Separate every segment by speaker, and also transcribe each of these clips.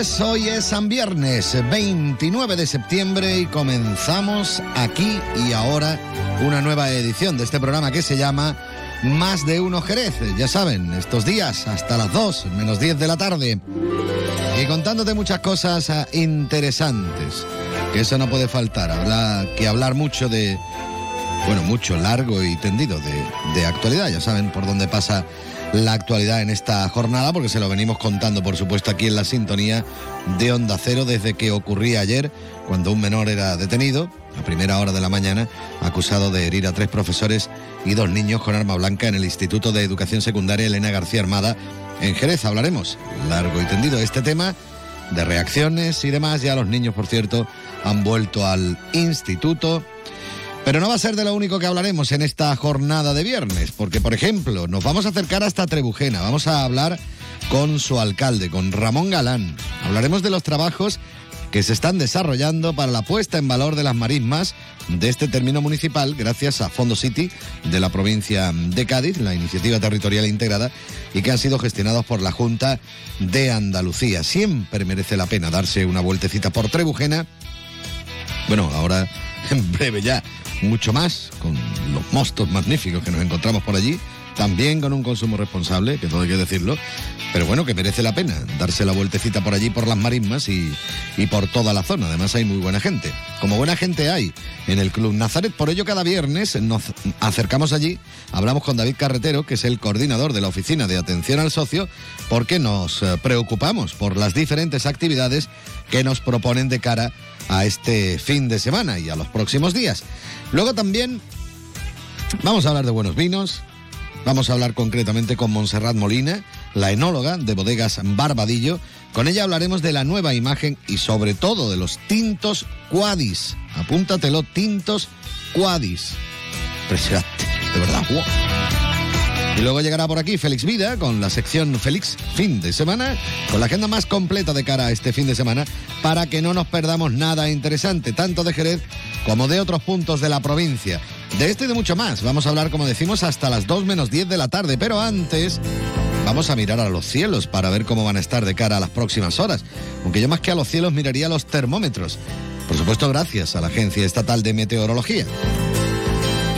Speaker 1: Hoy es San Viernes 29 de septiembre y comenzamos aquí y ahora una nueva edición de este programa que se llama Más de Uno Jerez. Ya saben, estos días hasta las 2 menos 10 de la tarde. Y contándote muchas cosas ah, interesantes, que eso no puede faltar. Habrá que hablar mucho de, bueno, mucho, largo y tendido de, de actualidad. Ya saben por dónde pasa la actualidad en esta jornada, porque se lo venimos contando, por supuesto, aquí en la sintonía de Onda Cero desde que ocurría ayer, cuando un menor era detenido, a primera hora de la mañana, acusado de herir a tres profesores y dos niños con arma blanca en el Instituto de Educación Secundaria Elena García Armada en Jerez. Hablaremos largo y tendido de este tema, de reacciones y demás. Ya los niños, por cierto, han vuelto al instituto. Pero no va a ser de lo único que hablaremos en esta jornada de viernes, porque por ejemplo nos vamos a acercar hasta Trebujena, vamos a hablar con su alcalde, con Ramón Galán. Hablaremos de los trabajos que se están desarrollando para la puesta en valor de las marismas de este término municipal gracias a Fondo City de la provincia de Cádiz, la iniciativa territorial integrada, y que han sido gestionados por la Junta de Andalucía. Siempre merece la pena darse una vueltecita por Trebujena. Bueno, ahora en breve ya mucho más, con los mostos magníficos que nos encontramos por allí, también con un consumo responsable, que todo hay que decirlo, pero bueno, que merece la pena darse la vueltecita por allí, por las marismas y, y por toda la zona. Además hay muy buena gente. Como buena gente hay en el Club Nazaret, por ello cada viernes nos acercamos allí, hablamos con David Carretero, que es el coordinador de la Oficina de Atención al Socio, porque nos eh, preocupamos por las diferentes actividades que nos proponen de cara a este fin de semana y a los próximos días. Luego también vamos a hablar de buenos vinos, vamos a hablar concretamente con Montserrat Molina, la enóloga de bodegas Barbadillo. Con ella hablaremos de la nueva imagen y sobre todo de los tintos Quadis. Apúntatelo, tintos Quadis. Impresionante, de verdad. Y luego llegará por aquí Félix Vida con la sección Félix Fin de Semana, con la agenda más completa de cara a este fin de semana, para que no nos perdamos nada interesante, tanto de Jerez como de otros puntos de la provincia. De esto y de mucho más. Vamos a hablar, como decimos, hasta las 2 menos 10 de la tarde, pero antes vamos a mirar a los cielos para ver cómo van a estar de cara a las próximas horas. Aunque yo más que a los cielos miraría los termómetros. Por supuesto, gracias a la Agencia Estatal de Meteorología.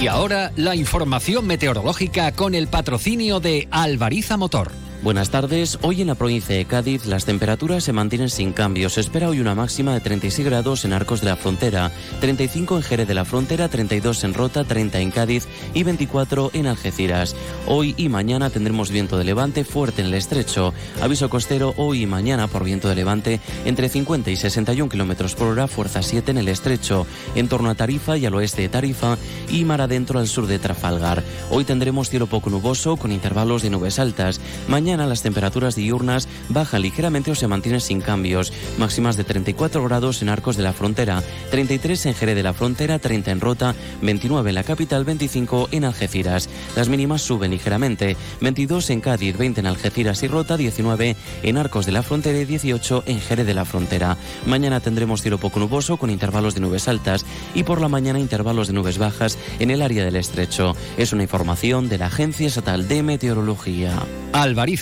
Speaker 2: Y ahora la información meteorológica con el patrocinio de Alvariza Motor.
Speaker 3: Buenas tardes. Hoy en la provincia de Cádiz las temperaturas se mantienen sin cambios. Se espera hoy una máxima de 36 grados en Arcos de la Frontera, 35 en Jerez de la Frontera, 32 en Rota, 30 en Cádiz y 24 en Algeciras. Hoy y mañana tendremos viento de levante fuerte en el estrecho. Aviso costero hoy y mañana por viento de levante entre 50 y 61 kilómetros por hora, fuerza 7 en el estrecho, en torno a Tarifa y al oeste de Tarifa y mar adentro al sur de Trafalgar. Hoy tendremos cielo poco nuboso con intervalos de nubes altas. Mañana las temperaturas diurnas bajan ligeramente o se mantienen sin cambios. Máximas de 34 grados en Arcos de la Frontera, 33 en Jerez de la Frontera, 30 en Rota, 29 en la capital, 25 en Algeciras. Las mínimas suben ligeramente, 22 en Cádiz, 20 en Algeciras y Rota, 19 en Arcos de la Frontera y 18 en Jerez de la Frontera. Mañana tendremos cielo poco nuboso con intervalos de nubes altas y por la mañana intervalos de nubes bajas en el área del estrecho. Es una información de la Agencia Estatal de Meteorología.
Speaker 2: Alvariza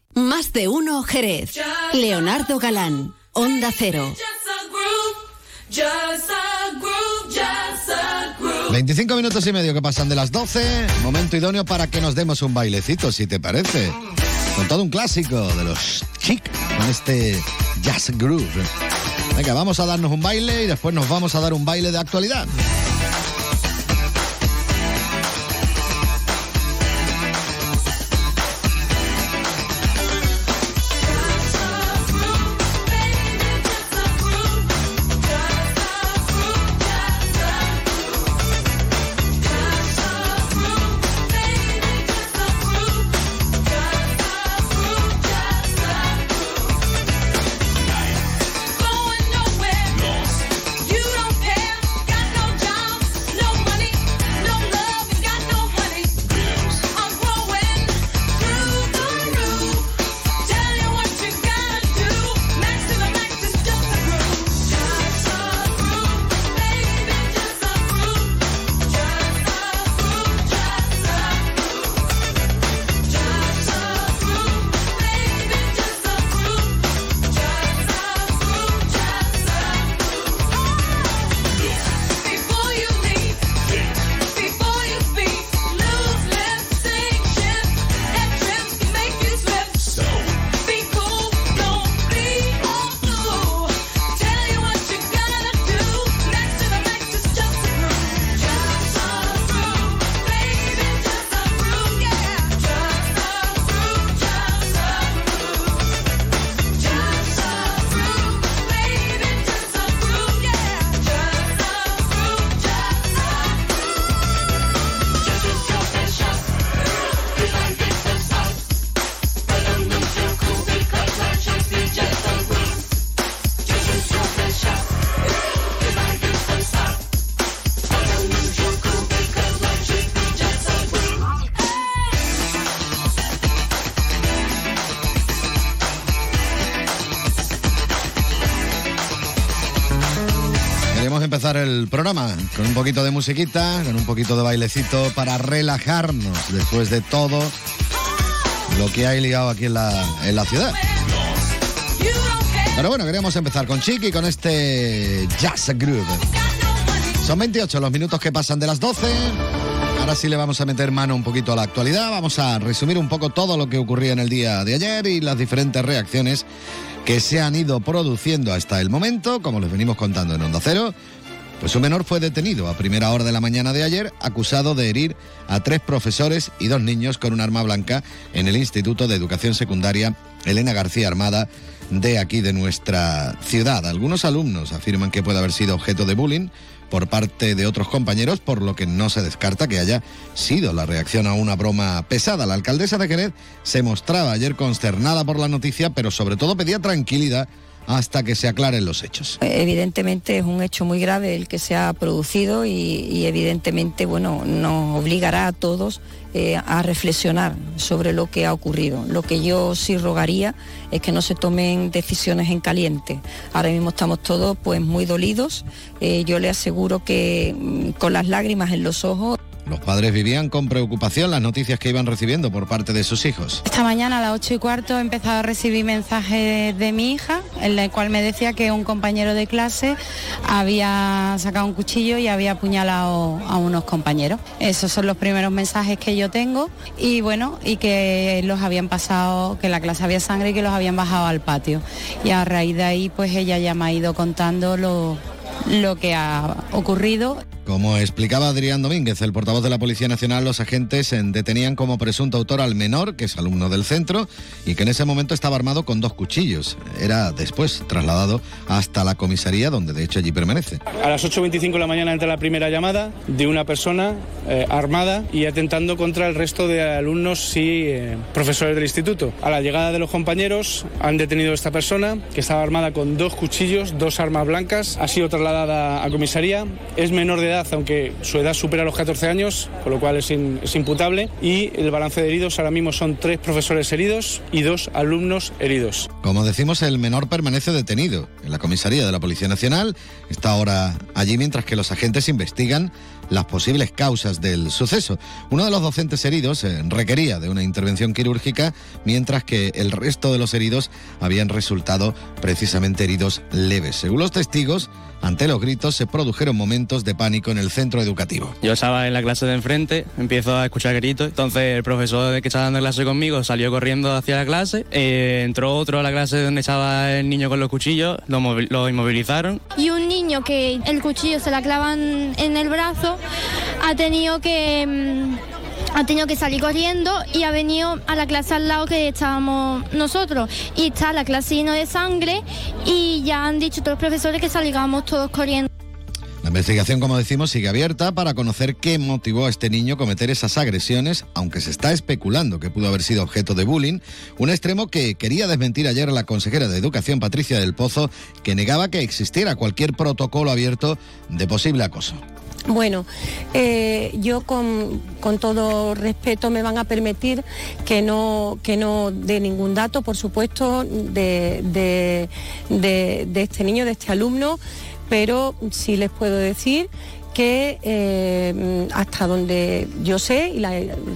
Speaker 4: Más de uno Jerez. Leonardo Galán, Onda Cero.
Speaker 1: 25 minutos y medio que pasan de las 12. Momento idóneo para que nos demos un bailecito, si te parece. Con todo un clásico de los chic, con este jazz groove. Venga, vamos a darnos un baile y después nos vamos a dar un baile de actualidad. Programa con un poquito de musiquita, con un poquito de bailecito para relajarnos después de todo lo que hay liado aquí en la, en la ciudad. Pero bueno, queríamos empezar con Chiqui, con este Jazz Groove. Son 28 los minutos que pasan de las 12. Ahora sí le vamos a meter mano un poquito a la actualidad. Vamos a resumir un poco todo lo que ocurría en el día de ayer y las diferentes reacciones que se han ido produciendo hasta el momento, como les venimos contando en Onda Cero. Pues un menor fue detenido a primera hora de la mañana de ayer, acusado de herir a tres profesores y dos niños con un arma blanca en el Instituto de Educación Secundaria Elena García Armada de aquí de nuestra ciudad. Algunos alumnos afirman que puede haber sido objeto de bullying por parte de otros compañeros, por lo que no se descarta que haya sido la reacción a una broma pesada. La alcaldesa de Jerez se mostraba ayer consternada por la noticia, pero sobre todo pedía tranquilidad hasta que se aclaren los hechos.
Speaker 5: Evidentemente es un hecho muy grave el que se ha producido y, evidentemente bueno, nos obligará a todos eh, a reflexionar sobre lo que ha ocurrido. Lo que yo sí rogaría es que no se tomen decisiones en caliente. Ahora mismo estamos todos pues muy dolidos. Eh, yo le aseguro que mm, con las lágrimas en los ojos
Speaker 1: Los padres vivían con preocupación las noticias que iban recibiendo por parte de sus hijos.
Speaker 6: Esta mañana a las 8 y cuarto he empezado a recibir mensajes de mi hija, en el cual me decía que un compañero de clase había sacado un cuchillo y había apuñalado a unos compañeros. Esos son los primeros mensajes que yo tengo y bueno, y que los habían pasado, que la clase había sangre y que los habían bajado al patio. Y a raíz de ahí pues ella ya me ha ido contando lo, lo que ha ocurrido.
Speaker 1: Como explicaba Adrián Domínguez, el portavoz de la Policía Nacional, los agentes detenían como presunto autor al menor, que es alumno del centro, y que en ese momento estaba armado con dos cuchillos. Era después trasladado hasta la comisaría, donde de hecho allí permanece.
Speaker 7: A las 8.25 de la mañana entra la primera llamada de una persona eh, armada y atentando contra el resto de alumnos y eh, profesores del instituto. A la llegada de los compañeros han detenido a esta persona, que estaba armada con dos cuchillos, dos armas blancas, ha sido trasladada a comisaría. Es menor de aunque su edad supera los 14 años, con lo cual es imputable. Y el balance de heridos ahora mismo son tres profesores heridos y dos alumnos heridos.
Speaker 1: Como decimos, el menor permanece detenido en la comisaría de la Policía Nacional. Está ahora allí mientras que los agentes investigan las posibles causas del suceso. Uno de los docentes heridos eh, requería de una intervención quirúrgica, mientras que el resto de los heridos habían resultado precisamente heridos leves. Según los testigos, ante los gritos se produjeron momentos de pánico en el centro educativo.
Speaker 8: Yo estaba en la clase de enfrente, empiezo a escuchar gritos, entonces el profesor que estaba dando clase conmigo salió corriendo hacia la clase, eh, entró otro a la clase donde estaba el niño con los cuchillos, lo, lo, inmovilizaron.
Speaker 9: Y un niño que el cuchillo se la clavan en el brazo ha tenido que... Mm, ha tenido que salir corriendo y ha venido a la clase al lado que estábamos nosotros. Y está la clase llena de sangre y ya han dicho todos los profesores que salgamos todos corriendo.
Speaker 1: La investigación, como decimos, sigue abierta para conocer qué motivó a este niño a cometer esas agresiones, aunque se está especulando que pudo haber sido objeto de bullying, un extremo que quería desmentir ayer la consejera de Educación, Patricia del Pozo, que negaba que existiera cualquier protocolo abierto de posible acoso.
Speaker 10: Bueno, eh, yo con, todo respeto me van a permitir que no, que no dé ningún dato, por supuesto, de, de, este niño, de este alumno, pero sí les puedo decir que eh, hasta donde yo sé y la,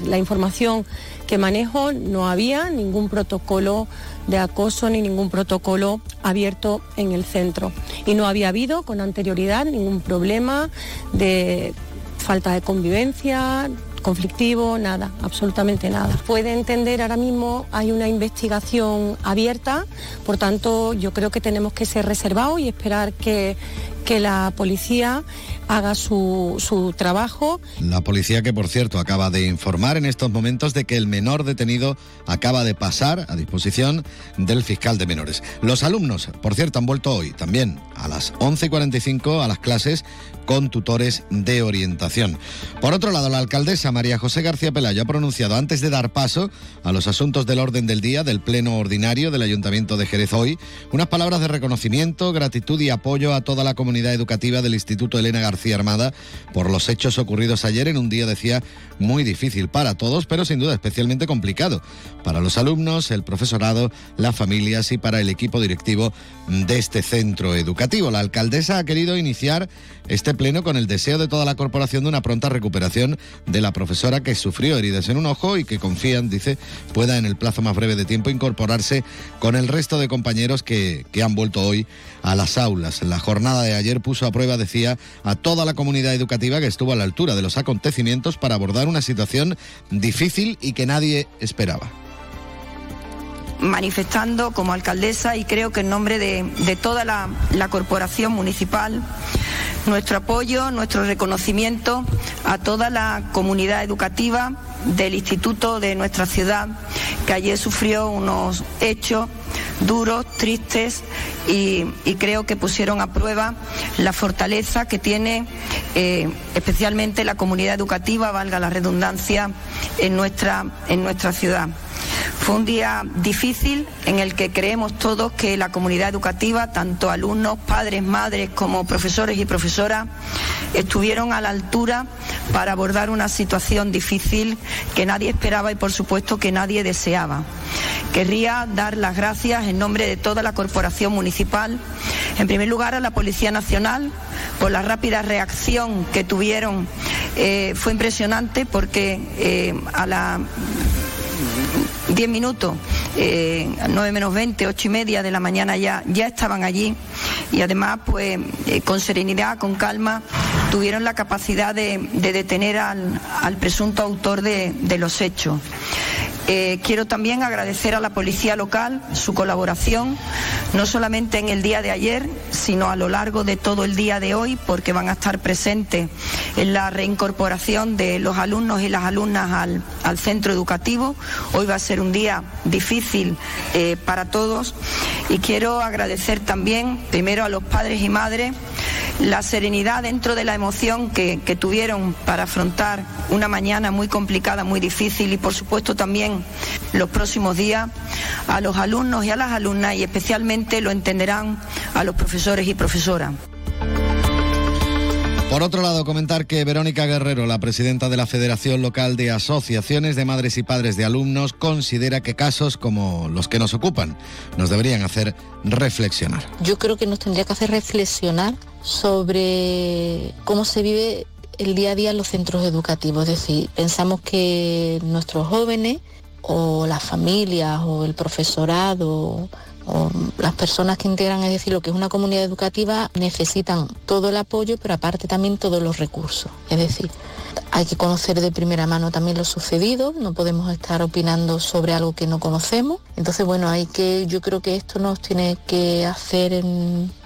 Speaker 10: la información que manejo no había ningún protocolo de acoso ni ningún protocolo abierto en el centro. Y no había habido con anterioridad ningún problema de falta de convivencia, conflictivo, nada, absolutamente nada. Puede entender ahora mismo hay una investigación abierta, por tanto yo creo que tenemos que ser reservados y esperar que, que la policía haga su, su, trabajo.
Speaker 1: La policía que, por cierto, acaba de informar en estos momentos de que el menor detenido acaba de pasar a disposición del fiscal de menores. Los alumnos, por cierto, han vuelto hoy también a las 11.45 a las clases con tutores de orientación. Por otro lado, la alcaldesa María José García Pelayo ha pronunciado antes de dar paso a los asuntos del orden del día del Pleno Ordinario del Ayuntamiento de Jerez hoy unas palabras de reconocimiento, gratitud y apoyo a toda la comunidad educativa del Instituto Elena García Armada por los hechos ocurridos ayer en un día, decía, muy difícil para todos, pero sin duda especialmente complicado para los alumnos, el profesorado, las familias y para el equipo directivo de este centro educativo. La alcaldesa ha querido iniciar este pleno con el deseo de toda la corporación de una pronta recuperación de la profesora que sufrió heridas en un ojo y que confían, dice, pueda en el plazo más breve de tiempo incorporarse con el resto de compañeros que, que han vuelto hoy a las aulas. La jornada de ayer puso a prueba, decía, a toda la comunidad educativa que estuvo a la altura de los acontecimientos para abordar una situación difícil y que nadie esperaba
Speaker 11: manifestando como alcaldesa y creo que en nombre de, toda la, corporación municipal nuestro apoyo, nuestro reconocimiento a toda la comunidad educativa del instituto de nuestra ciudad que ayer sufrió unos hechos duros, tristes y, creo que pusieron a prueba la fortaleza que tiene eh, especialmente la comunidad educativa, valga la redundancia, en nuestra, en nuestra ciudad. Fue un día difícil en el que creemos todos que la comunidad educativa, tanto alumnos, padres, madres como profesores y profesoras, estuvieron a la altura para abordar una situación difícil que nadie esperaba y por supuesto que nadie deseaba. Querría dar las gracias en nombre de toda la corporación municipal, en primer lugar a la Policía Nacional por la rápida reacción que tuvieron. Eh, fue impresionante porque eh, a la 10 minutos, eh, 9 menos 20, 8 y media de la mañana ya, ya estaban allí y además pues eh, con serenidad, con calma tuvieron la capacidad de, detener al, presunto autor de, los hechos. Eh, quiero también agradecer a la Policía Local su colaboración, no solamente en el día de ayer, sino a lo largo de todo el día de hoy, porque van a estar presentes en la reincorporación de los alumnos y las alumnas al, centro educativo. Hoy va a ser un día difícil eh, para todos y quiero agradecer también primero a los padres y madres la serenidad dentro de la emoción que, tuvieron para afrontar una mañana muy complicada, muy difícil y por supuesto también los próximos días a los alumnos y a las alumnas y especialmente lo entenderán a los profesores y profesoras.
Speaker 1: Por otro lado, comentar que Verónica Guerrero, la presidenta de la Federación Local de Asociaciones de Madres y Padres de Alumnos, considera que casos como los que nos ocupan nos deberían hacer reflexionar.
Speaker 12: Yo creo que nos tendría que hacer reflexionar sobre cómo se vive el día a día en los centros educativos. Es decir, pensamos que nuestros jóvenes o las familias o el profesorado las personas que integran, es decir, lo que es una comunidad educativa, necesitan todo el apoyo, pero aparte también todos los recursos. Es decir, hay que conocer de primera mano también lo sucedido, no podemos estar opinando sobre algo que no conocemos. Entonces, bueno, hay que, yo creo que esto nos tiene que hacer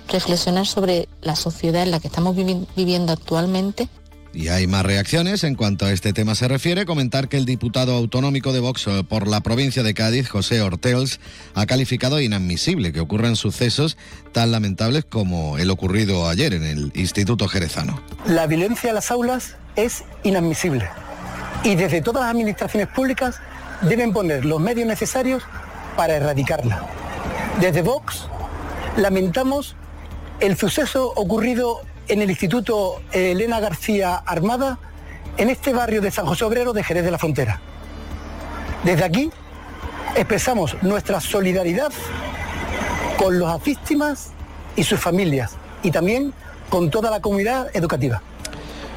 Speaker 12: reflexionar sobre la sociedad en la que estamos viviendo actualmente
Speaker 1: y hay más reacciones en cuanto a este tema se refiere. Comentar que el diputado autonómico de Vox eh, por la provincia de Cádiz, José Ortels, ha calificado inadmisible que ocurran sucesos tan lamentables como el ocurrido ayer en el Instituto Jerezano.
Speaker 13: La violencia en las aulas es inadmisible y desde todas las administraciones públicas deben poner los medios necesarios para erradicarla. Desde Vox lamentamos el suceso ocurrido en el Instituto Elena García Armada, en este barrio de San José Obrero de Jerez de la Frontera. Desde aquí expresamos nuestra solidaridad con las víctimas y sus familias y también con toda la comunidad educativa.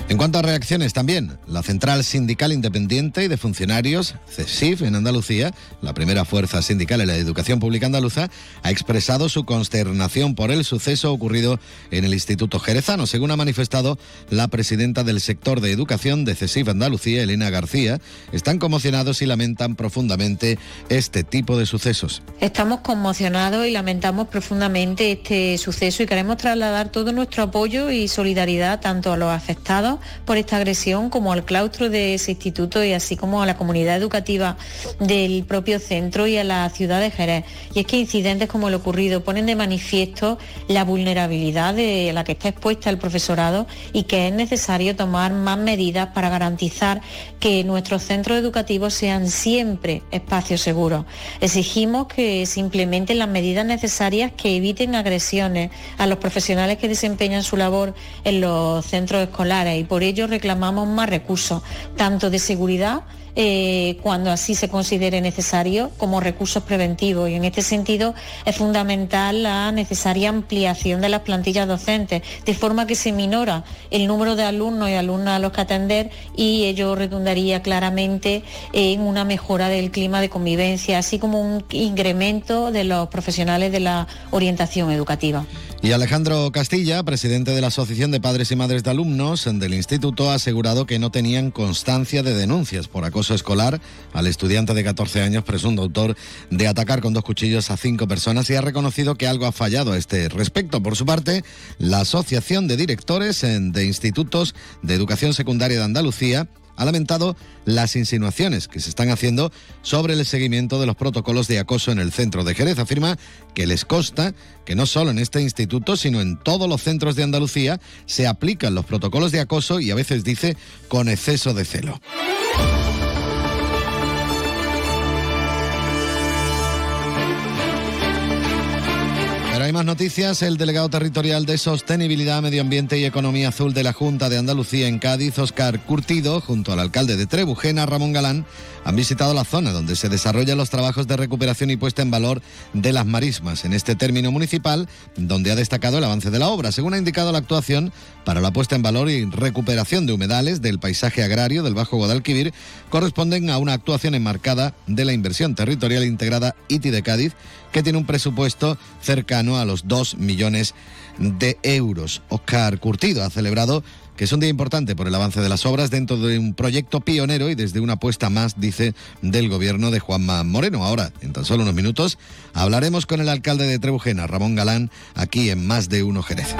Speaker 1: En cuanto a reacciones también, la Central Sindical Independiente y de Funcionarios, CESIF, en Andalucía, la primera fuerza sindical en la educación pública andaluza, ha expresado su consternación por el suceso ocurrido en el Instituto Jerezano, según ha manifestado la presidenta del sector de educación de CESIF Andalucía, Elena García. Están conmocionados y lamentan profundamente este tipo de sucesos.
Speaker 14: Estamos conmocionados y lamentamos profundamente este suceso y queremos trasladar todo nuestro apoyo y solidaridad tanto a los afectados por esta agresión como al claustro de ese instituto y así como a la comunidad educativa del propio centro y a la ciudad de Jerez. Y es que incidentes como el ocurrido ponen de manifiesto la vulnerabilidad de la que está expuesta el profesorado y que es necesario tomar más medidas para garantizar que nuestros centros educativos sean siempre espacios seguros. Exigimos que se implementen las medidas necesarias que eviten agresiones a los profesionales que desempeñan su labor en los centros escolares y por ello reclamamos más recursos, tanto de seguridad eh, cuando así se considere necesario como recursos preventivos y en este sentido es fundamental la necesaria ampliación de las plantillas docentes de forma que se minora el número de alumnos y alumnas a los que atender y ello redundaría claramente en una mejora del clima de convivencia así como un incremento de los profesionales de la orientación educativa.
Speaker 1: Y Alejandro Castilla, presidente de la Asociación de Padres y Madres de Alumnos del Instituto, ha asegurado que no tenían constancia de denuncias por acoso escolar al estudiante de 14 años presunto autor de atacar con dos cuchillos a cinco personas y ha reconocido que algo ha fallado a este respecto. Por su parte, la Asociación de Directores de Institutos de Educación Secundaria de Andalucía ha lamentado las insinuaciones que se están haciendo sobre el seguimiento de los protocolos de acoso en el centro de Jerez. Afirma que les consta que no solo en este instituto, sino en todos los centros de Andalucía se aplican los protocolos de acoso y a veces dice con exceso de celo. Hay más noticias. El delegado territorial de Sostenibilidad, Medio Ambiente y Economía Azul de la Junta de Andalucía en Cádiz, Oscar Curtido, junto al alcalde de Trebujena, Ramón Galán, han visitado la zona donde se desarrollan los trabajos de recuperación y puesta en valor de las marismas en este término municipal, donde ha destacado el avance de la obra. Según ha indicado la actuación para la puesta en valor y recuperación de humedales del paisaje agrario del Bajo Guadalquivir, corresponden a una actuación enmarcada de la inversión territorial integrada ITI de Cádiz, que tiene un presupuesto cercano a los 2 millones de euros. Oscar Curtido ha celebrado que es un día importante por el avance de las obras dentro de un proyecto pionero y desde una apuesta más, dice, del gobierno de Juanma Moreno. Ahora, en tan solo unos minutos, hablaremos con el alcalde de Trebujena, Ramón Galán, aquí en Más de Uno Jerez.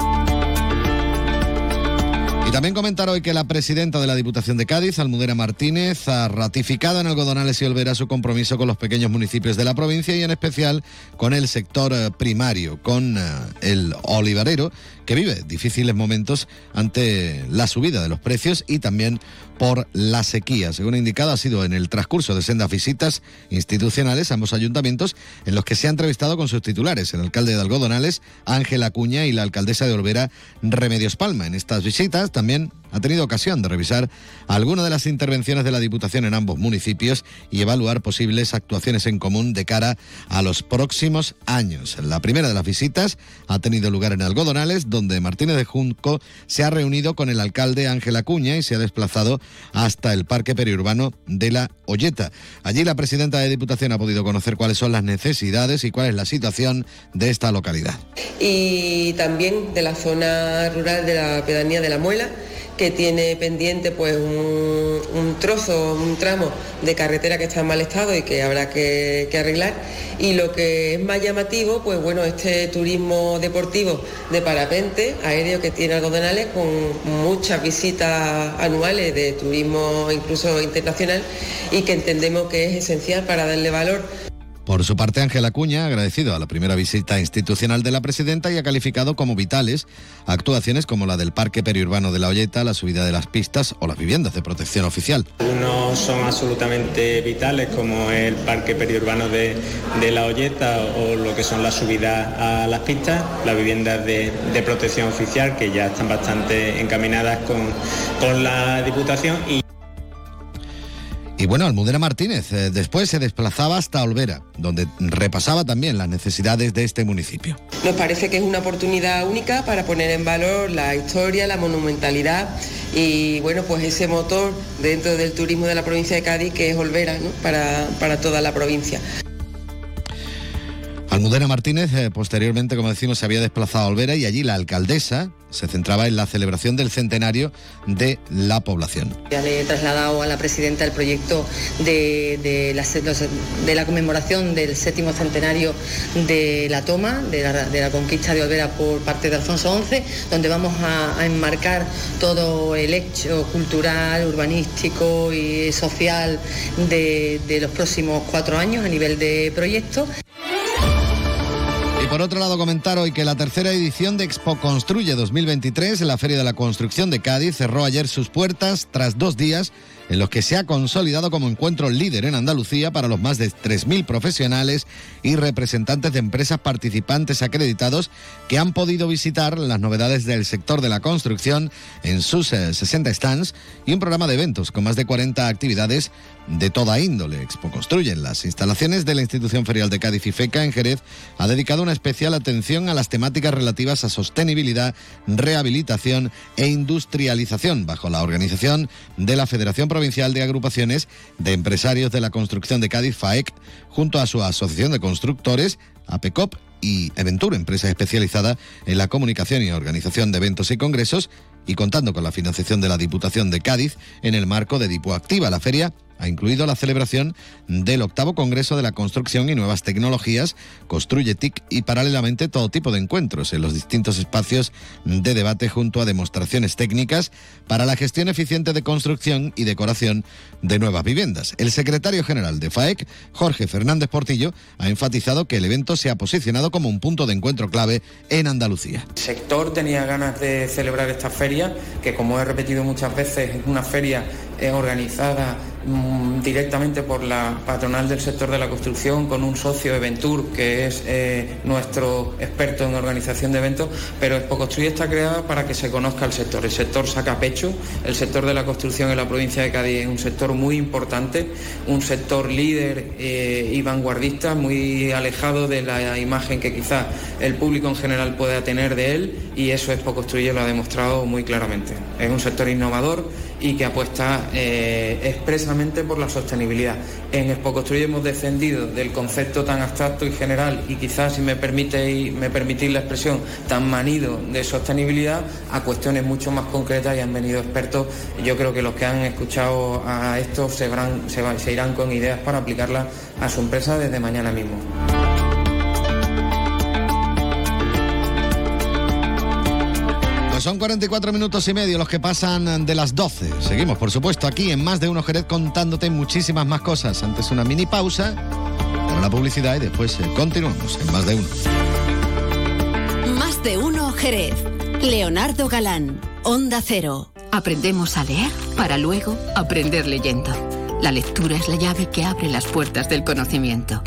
Speaker 1: También comentar hoy que la presidenta de la Diputación de Cádiz, Almudena Martínez, ha ratificado en Algodonales y Olvera su compromiso con los pequeños municipios de la provincia y en especial con el sector eh, primario, con eh, el olivarero, que vive difíciles momentos ante la subida de los precios y también por la sequía. Según indicado, ha sido en el transcurso de sendas visitas institucionales a ambos ayuntamientos en los que se ha entrevistado con sus titulares, el alcalde de Algodonales, Ángel Acuña, y la alcaldesa de Olvera, Remedios Palma. En estas visitas también ha tenido ocasión de revisar algunas de las intervenciones de la Diputación en ambos municipios y evaluar posibles actuaciones en común de cara a los próximos años. La primera de las visitas ha tenido lugar en Algodonales, donde Martínez de Junco se ha reunido con el alcalde Ángel Acuña y se ha desplazado hasta el Parque Periurbano de la Olleta. Allí la presidenta de Diputación ha podido conocer cuáles son las necesidades y cuál es la situación de esta localidad.
Speaker 15: Y también de la zona rural de la pedanía de la Muela que tiene pendiente pues un, trozo, un tramo de carretera que está en mal estado y que habrá que, arreglar. Y lo que es más llamativo, pues bueno, este turismo deportivo de parapente aéreo que tiene Algodonales con muchas visitas anuales de turismo incluso internacional y que entendemos que es esencial para darle valor
Speaker 1: por su parte, Ángel Acuña ha agradecido a la primera visita institucional de la presidenta y ha calificado como vitales actuaciones como la del Parque Periurbano de la Olleta, la subida de las pistas o las viviendas de protección oficial.
Speaker 16: Unos son absolutamente vitales como el Parque Periurbano de, la Olleta o lo que son las subidas a las pistas, las viviendas de, protección oficial que ya están bastante encaminadas con, con la Diputación y
Speaker 1: y bueno, Almudena Martínez eh, después se desplazaba hasta Olvera, donde repasaba también las necesidades de este municipio.
Speaker 15: Nos parece que es una oportunidad única para poner en valor la historia, la monumentalidad y bueno, pues ese motor dentro del turismo de la provincia de Cádiz que es Olvera para, para toda la provincia.
Speaker 1: Almudena Martínez, eh, posteriormente, como decimos, se había desplazado a Olvera y allí la alcaldesa se centraba en la celebración del centenario de la población.
Speaker 17: Ya le he trasladado a la presidenta el proyecto de, la, conmemoración del séptimo centenario de la toma, de la, conquista de Olvera por parte de Alfonso XI, donde vamos a, enmarcar todo el hecho cultural, urbanístico y social de, de los próximos cuatro años a nivel de proyecto.
Speaker 1: Y por otro lado, comentar hoy que la tercera edición de Expo Construye 2023 en la Feria de la Construcción de Cádiz cerró ayer sus puertas tras dos días en los que se ha consolidado como encuentro líder en Andalucía para los más de 3.000 profesionales y representantes de empresas participantes acreditados que han podido visitar las novedades del sector de la construcción en sus 60 eh, stands y un programa de eventos con más de 40 actividades de toda índole. Expo Construyen las instalaciones de la institución ferial de Cádiz y FECA en Jerez ha dedicado una especial atención a las temáticas relativas a sostenibilidad, rehabilitación e industrialización bajo la organización de la Federación Provincial de Agrupaciones de Empresarios de la Construcción de Cádiz, FAEC, junto a su Asociación de Constructores, APECOP y Eventur, empresa especializada en la comunicación y organización de eventos y congresos, y contando con la financiación de la Diputación de Cádiz en el marco de Dipo Activa. La feria ha incluido la celebración del octavo Congreso de la Construcción y Nuevas Tecnologías, Construye TIC y paralelamente todo tipo de encuentros en los distintos espacios de debate junto a demostraciones técnicas para la gestión eficiente de construcción y decoración de nuevas viviendas. El secretario general de FAEC, Jorge Fernández Portillo, ha enfatizado que el evento se ha posicionado como un punto de encuentro clave en Andalucía.
Speaker 18: El sector tenía ganas de celebrar esta feria, que como he repetido muchas veces, es una feria eh, organizada directamente por la patronal del sector de la construcción con un socio Eventur que es eh, nuestro experto en organización de eventos, pero Expo Construye está creada para que se conozca el sector. El sector saca pecho, el sector de la construcción en la provincia de Cádiz es un sector muy importante, un sector líder eh, y vanguardista, muy alejado de la imagen que quizás el público en general pueda tener de él y eso Expo Construye lo ha demostrado muy claramente. Es un sector innovador y que apuesta eh, expresamente por la sostenibilidad. En Expo Construye hemos descendido del concepto tan abstracto y general y quizás, si me permite me permitís la expresión, tan manido de sostenibilidad a cuestiones mucho más concretas y han venido expertos. Yo creo que los que han escuchado a esto se irán con ideas para aplicarlas a su empresa desde mañana mismo.
Speaker 1: Son 44 minutos y medio los que pasan de las 12. Seguimos, por supuesto, aquí en Más de Uno Jerez contándote muchísimas más cosas. Antes una mini pausa para la publicidad y después eh, continuamos en Más de Uno.
Speaker 4: Más de Uno Jerez. Leonardo Galán, Onda Cero.
Speaker 19: Aprendemos a leer para luego aprender leyendo. La lectura es la llave que abre las puertas del conocimiento,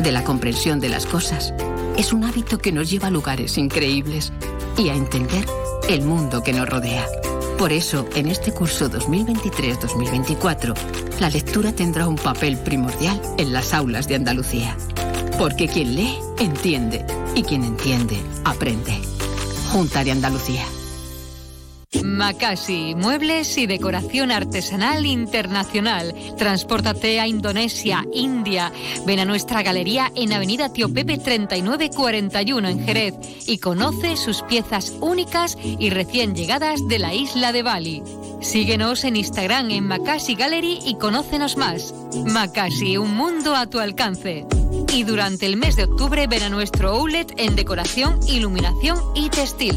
Speaker 19: de la comprensión de las cosas. Es un hábito que nos lleva a lugares increíbles y a entender el mundo que nos rodea. Por eso, en este curso 2023-2024, la lectura tendrá un papel primordial en las aulas de Andalucía. Porque quien lee, entiende. Y quien entiende, aprende. Junta de Andalucía.
Speaker 20: Makasi, muebles y decoración artesanal internacional. Transpórtate a Indonesia, India. Ven a nuestra galería en Avenida Tío Pepe 3941 en Jerez y conoce sus piezas únicas y recién llegadas de la isla de Bali. Síguenos en Instagram en Makasi Gallery y conócenos más. Makasi, un mundo a tu alcance. Y durante el mes de octubre ven a nuestro outlet en decoración, iluminación y textil.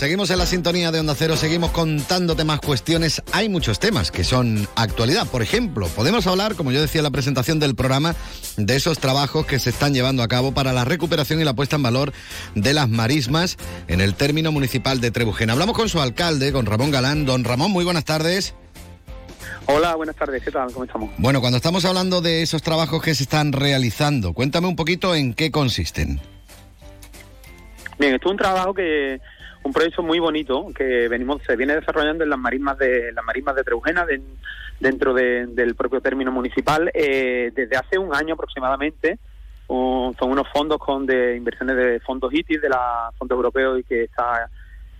Speaker 1: Seguimos en la sintonía de Onda Cero, seguimos contándote más cuestiones. Hay muchos temas que son actualidad. Por ejemplo, podemos hablar, como yo decía en la presentación del programa, de esos trabajos que se están llevando a cabo para la recuperación y la puesta en valor de las marismas en el término municipal de Trebujena. Hablamos con su alcalde, con Ramón Galán. Don Ramón, muy buenas tardes.
Speaker 21: Hola, buenas tardes, ¿qué tal? ¿Cómo estamos?
Speaker 1: Bueno, cuando estamos hablando de esos trabajos que se están realizando, cuéntame un poquito en qué consisten.
Speaker 21: Bien, esto es un trabajo que un proyecto muy bonito que venimos se viene desarrollando en las marismas de las marismas de Treujena dentro del propio término municipal eh, desde hace un año aproximadamente. Son unos fondos con de inversiones de fondos ITIS de la Fondo Europeo y que está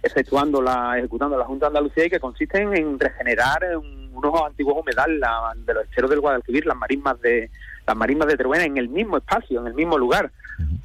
Speaker 21: efectuando la ejecutando la Junta de Andalucía y que consisten en regenerar unos antiguos humedales de los esteros del Guadalquivir las marismas de las marismas de Treujena en el mismo espacio en el mismo lugar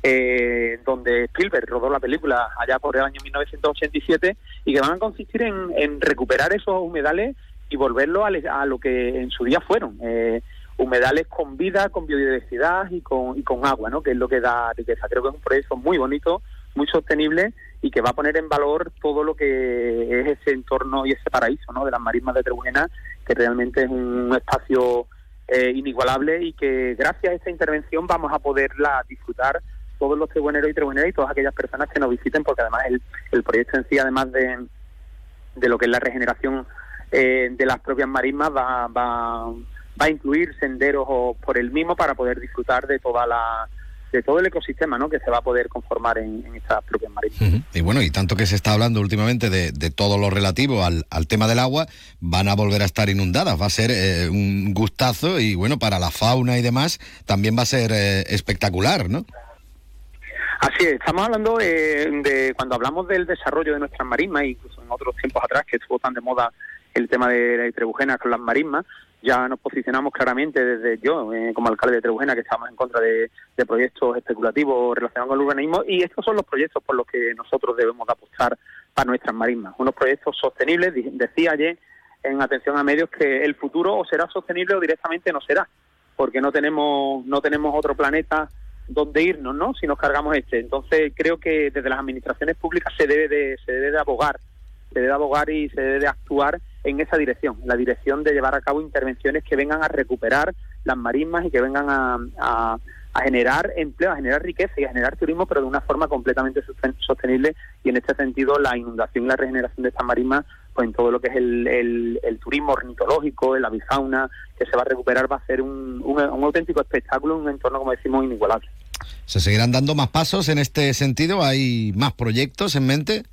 Speaker 21: eh, donde Spielberg rodó la película allá por el año 1987 y que van a consistir en, recuperar esos humedales y volverlos a, lo que en su día fueron. Eh, humedales con vida, con biodiversidad y con, y con agua, ¿no? que es lo que da riqueza. Creo que es un proyecto muy bonito, muy sostenible y que va a poner en valor todo lo que es ese entorno y ese paraíso ¿no? de las marismas de Trebujena, que realmente es un espacio eh, inigualable y que gracias a esta intervención vamos a poderla disfrutar todos los tribuneros y tribuneras y todas aquellas personas que nos visiten, porque además el, el proyecto en sí, además de, de lo que es la regeneración eh, de las propias marismas, va, va, va a incluir senderos por el mismo para poder disfrutar de toda la de todo el ecosistema ¿no? que se va a poder conformar en, estas propias marismas.
Speaker 1: Y bueno, y tanto que se está hablando últimamente de, de todo lo relativo al, al, tema del agua, van a volver a estar inundadas. Va a ser eh, un gustazo y bueno, para la fauna y demás también va a ser eh, espectacular, ¿no?
Speaker 21: Así es, estamos hablando eh, de cuando hablamos del desarrollo de nuestras marismas, incluso en otros tiempos atrás que estuvo tan de moda el tema de la Trebujena con las marismas, ya nos posicionamos claramente desde yo, eh, como alcalde de Trebujena, que estamos en contra de, proyectos especulativos relacionados con el urbanismo, y estos son los proyectos por los que nosotros debemos apostar para nuestras marismas. Unos proyectos sostenibles, decía ayer en atención a medios que el futuro o será sostenible o directamente no será, porque no tenemos, no tenemos otro planeta dónde irnos, ¿no? Si nos cargamos este. Entonces creo que desde las administraciones públicas se debe de, se debe de abogar, se debe de abogar y se debe de actuar en esa dirección, la dirección de llevar a cabo intervenciones que vengan a recuperar las marismas y que vengan a, generar empleo, a generar riqueza y a generar turismo, pero de una forma completamente sostenible. Y en este sentido, la inundación y la regeneración de estas marismas pues en todo lo que es el turismo ornitológico, el avifauna, que se va a recuperar, va a ser un, un, un auténtico espectáculo, un entorno, como decimos, inigualable.
Speaker 1: ¿Se seguirán dando más pasos en este sentido? ¿Hay más proyectos en mente?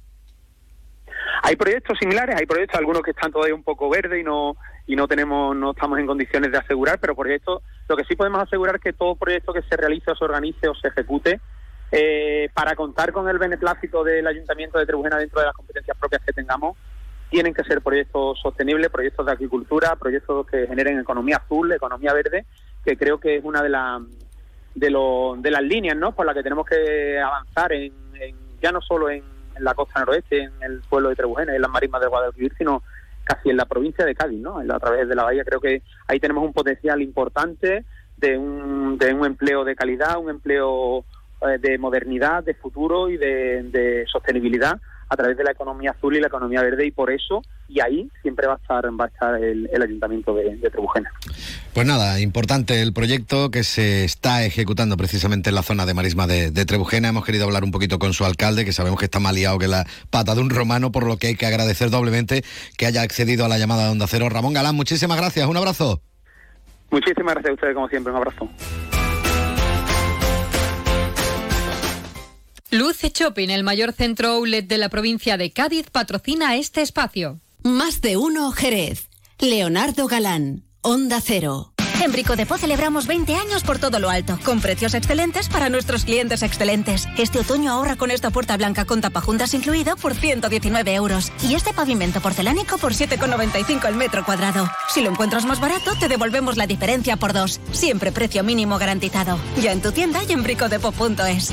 Speaker 21: Hay proyectos similares, hay proyectos algunos que están todavía un poco verdes y no y no tenemos no estamos en condiciones de asegurar, pero proyectos lo que sí podemos asegurar es que todo proyecto que se realice o se organice o se ejecute eh, para contar con el beneplácito del Ayuntamiento de Trebujena dentro de las competencias propias que tengamos, tienen que ser proyectos sostenibles, proyectos de agricultura, proyectos que generen economía azul, economía verde, que creo que es una de, las de, lo, de las líneas ¿no? por las que tenemos que avanzar, en, en, ya no solo en, en, la costa noroeste, en el pueblo de Trebujena y en las marismas de Guadalquivir, sino casi en la provincia de Cádiz, ¿no? a través de la bahía. Creo que ahí tenemos un potencial importante de un, de un empleo de calidad, un empleo eh, de modernidad, de futuro y de, sostenibilidad a través de la economía azul y la economía verde y por eso y ahí siempre va a estar va a estar el, el ayuntamiento de, de, Trebujena.
Speaker 1: Pues nada, importante el proyecto que se está ejecutando precisamente en la zona de marisma de, de, Trebujena. Hemos querido hablar un poquito con su alcalde, que sabemos que está más liado que la pata de un romano, por lo que hay que agradecer doblemente que haya accedido a la llamada de Onda Cero. Ramón Galán, muchísimas gracias, un abrazo.
Speaker 21: Muchísimas gracias a ustedes, como siempre, un abrazo.
Speaker 20: Luce Shopping, el mayor centro outlet de la provincia de Cádiz, patrocina este espacio.
Speaker 4: Más de uno Jerez. Leonardo Galán, Onda Cero.
Speaker 22: En Brico Depot celebramos 20 años por todo lo alto, con precios excelentes para nuestros clientes excelentes. Este otoño ahorra con esta puerta blanca con tapajuntas incluido por 119 euros. Y este pavimento porcelánico por 7,95 el metro cuadrado. Si lo encuentras más barato, te devolvemos la diferencia por dos. Siempre precio mínimo garantizado. Ya en tu tienda y en bricodepot.es.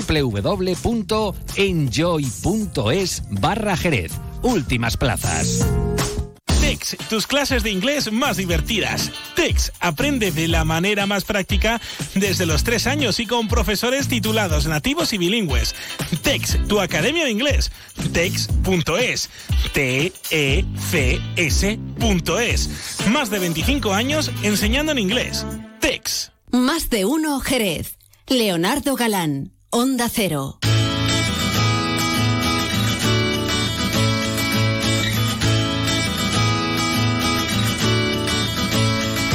Speaker 23: www.enjoy.es barra Jerez. Últimas plazas.
Speaker 24: TEX, tus clases de inglés más divertidas. TEX, aprende de la manera más práctica desde los tres años y con profesores titulados nativos y bilingües. TEX, tu academia de inglés. TEX.es. T-E-C-S.es. Más de 25 años enseñando en inglés. TEX.
Speaker 4: Más de uno Jerez. Leonardo Galán. Onda Cero.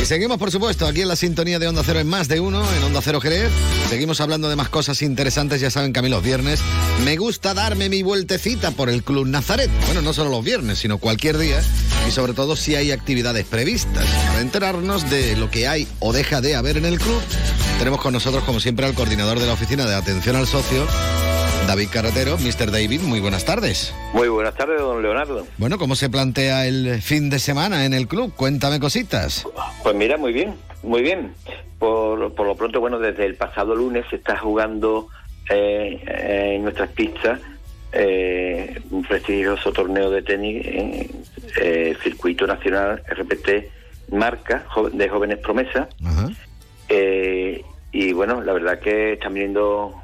Speaker 1: Seguimos, por supuesto, aquí en la sintonía de Onda Cero en más de uno, en Onda Cero Jerez. Seguimos hablando de más cosas interesantes, ya saben que a mí los viernes me gusta darme mi vueltecita por el Club Nazaret. Bueno, no solo los viernes, sino cualquier día y sobre todo si hay actividades previstas. Para enterarnos de lo que hay o deja de haber en el club, tenemos con nosotros, como siempre, al coordinador de la Oficina de Atención al Socio, David Carretero. Mr. David, muy buenas tardes.
Speaker 25: Muy buenas tardes, don Leonardo.
Speaker 1: Bueno, ¿cómo se plantea el fin de semana en el club? Cuéntame cositas.
Speaker 25: Pues mira, muy bien, muy bien. Por, por lo pronto, bueno, desde el pasado lunes se está jugando eh, eh, en nuestras pistas eh, un prestigioso torneo de tenis en el circuito nacional RPT Marca de Jóvenes Promesas. Eh, y bueno, la verdad que están viendo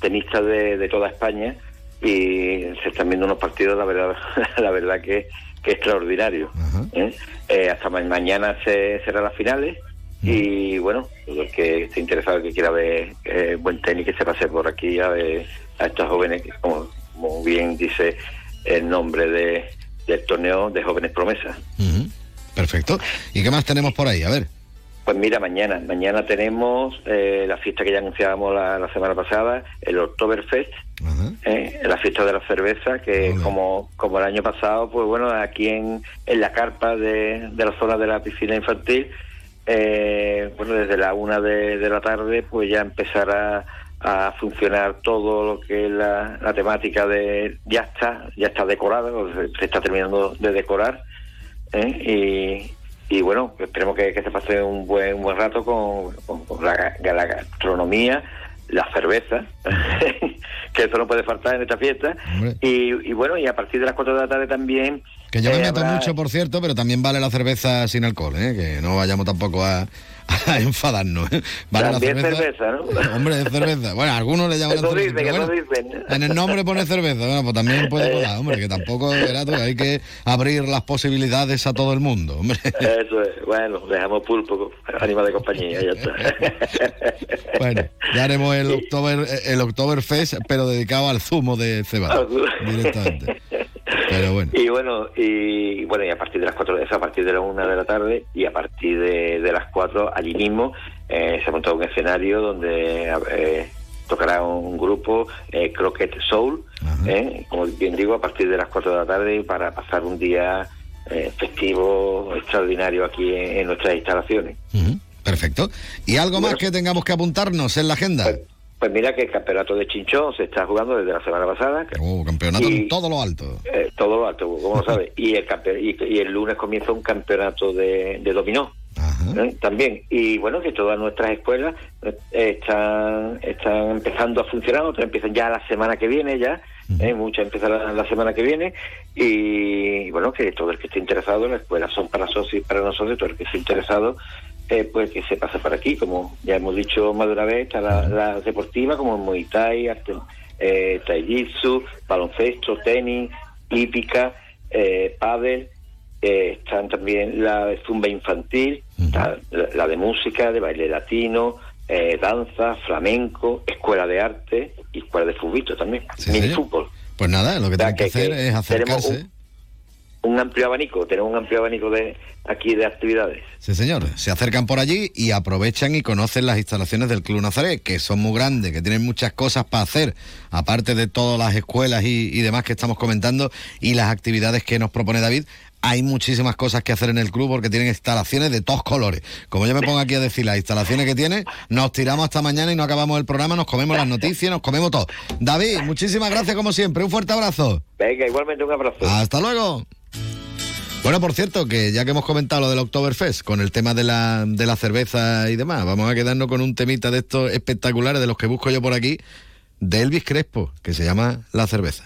Speaker 25: tenistas de, de, toda España y se están viendo unos partidos, la verdad, la verdad que, que extraordinario. ¿eh? Eh, hasta mañana se serán las finales y bueno, el que esté interesado, el que quiera ver eh, buen tenis, que se pase por aquí a ver a estos jóvenes, que como, como bien dice el nombre de, del torneo de jóvenes promesas.
Speaker 1: Perfecto. ¿Y qué más tenemos por ahí? A ver.
Speaker 25: Pues mira, mañana, mañana tenemos eh, la fiesta que ya anunciábamos la, la semana pasada, el Oktoberfest, eh, la fiesta de la cerveza, que como, como el año pasado, pues bueno, aquí en, en la carpa de, de la zona de la piscina infantil, eh, bueno, desde la una de, de, la tarde, pues ya empezará a funcionar todo lo que es la, la temática de ya está, ya está decorada, se está terminando de decorar, y y bueno, esperemos que, que, se pase un buen un buen rato con, con, con la, la, gastronomía, la cerveza, que eso no puede faltar en esta fiesta. Y, y bueno, y a partir de las 4 de la tarde también
Speaker 1: Que yo me
Speaker 25: Eh,
Speaker 1: meto
Speaker 25: habrá-
Speaker 1: mucho, por cierto, pero también vale la cerveza sin alcohol, ¿eh? que no vayamos tampoco a, a enfadarnos. ¿eh? Vale
Speaker 25: También
Speaker 1: la
Speaker 25: cerveza, ¿no?
Speaker 1: Hombre, es cerveza. Bueno, algunos le llaman cerveza,
Speaker 25: dicen,
Speaker 1: pero bueno,
Speaker 25: dicen.
Speaker 1: En el nombre pone cerveza, bueno, pues también puede colar, hombre, que tampoco, verás tú, hay que abrir las posibilidades a todo el mundo, hombre.
Speaker 25: Eso es, bueno, dejamos pulpo, animal de compañía, ya está.
Speaker 1: Bueno, ya haremos el October, el Oktoberfest, pero dedicado al zumo de cebada, directamente. Pero bueno.
Speaker 25: Y bueno, y bueno, y a partir de las 4 de eso, a partir de la 1 de la tarde y a partir de, de las 4 allí mismo eh, se ha montado un escenario donde eh, tocará un grupo, eh, Croquet Soul, eh, como bien digo, a partir de las 4 de la tarde para pasar un día eh, festivo extraordinario aquí en, en nuestras instalaciones.
Speaker 1: Perfecto. ¿Y algo más que tengamos que apuntarnos en la agenda?
Speaker 25: Pues mira que el campeonato de Chinchón se está jugando desde la semana pasada.
Speaker 1: Oh, campeonato
Speaker 25: Y-
Speaker 1: en todo lo alto.
Speaker 25: Eh, todo lo alto, como lo sabes. Y el, campe- y, y el lunes comienza un campeonato de, de dominó. ¿eh? También. Y bueno, que todas nuestras escuelas eh, están, están empezando a funcionar, otras empiezan ya la semana que viene ya. ¿eh? Muchas empezarán la semana que viene. Y bueno, que todo el que esté interesado, las escuelas son para socios y para nosotros, todo el que esté interesado, eh, pues que se pase por aquí. Como ya hemos dicho más de una vez, está la, la deportiva, como el Muay Thai, arte, eh, Tai Jitsu, baloncesto, tenis, hípica, eh, pádel, eh, están también la de zumba infantil, la, la de música, de baile latino, eh, danza, flamenco, escuela de arte y escuela de fútbol también, mini
Speaker 1: señor.
Speaker 25: fútbol.
Speaker 1: Pues nada, lo que tienen que,
Speaker 25: que-
Speaker 1: hacer
Speaker 25: que
Speaker 1: es acercarse.
Speaker 25: Un amplio abanico, tenemos un amplio abanico de aquí de actividades.
Speaker 1: Sí, señor. Se acercan por allí y aprovechan y conocen las instalaciones del Club Nazaret, que son muy grandes, que tienen muchas cosas para hacer, aparte de todas las escuelas y, y demás que estamos comentando y las actividades que nos propone David. Hay muchísimas cosas que hacer en el club porque tienen instalaciones de todos colores. Como yo me pongo aquí a decir las instalaciones que tiene, nos tiramos hasta mañana y no acabamos el programa, nos comemos las noticias, nos comemos todo. David, muchísimas gracias como siempre. Un fuerte abrazo.
Speaker 25: Venga, igualmente un abrazo.
Speaker 1: Hasta luego. Bueno, por cierto, que ya que hemos comentado lo del Oktoberfest, con el tema de la, de la cerveza y demás, vamos a quedarnos con un temita de estos espectaculares de los que busco yo por aquí, de Elvis Crespo, que se llama La cerveza.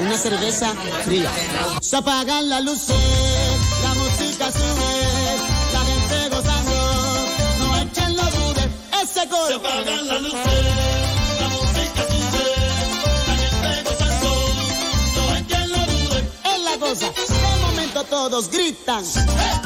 Speaker 26: Una cerveza fría. Se apagan las luces, la música sube, la gente gozando, no echen los dudes, ese coro. Se apagan las luces, cosa, de momento todos gritan. Au.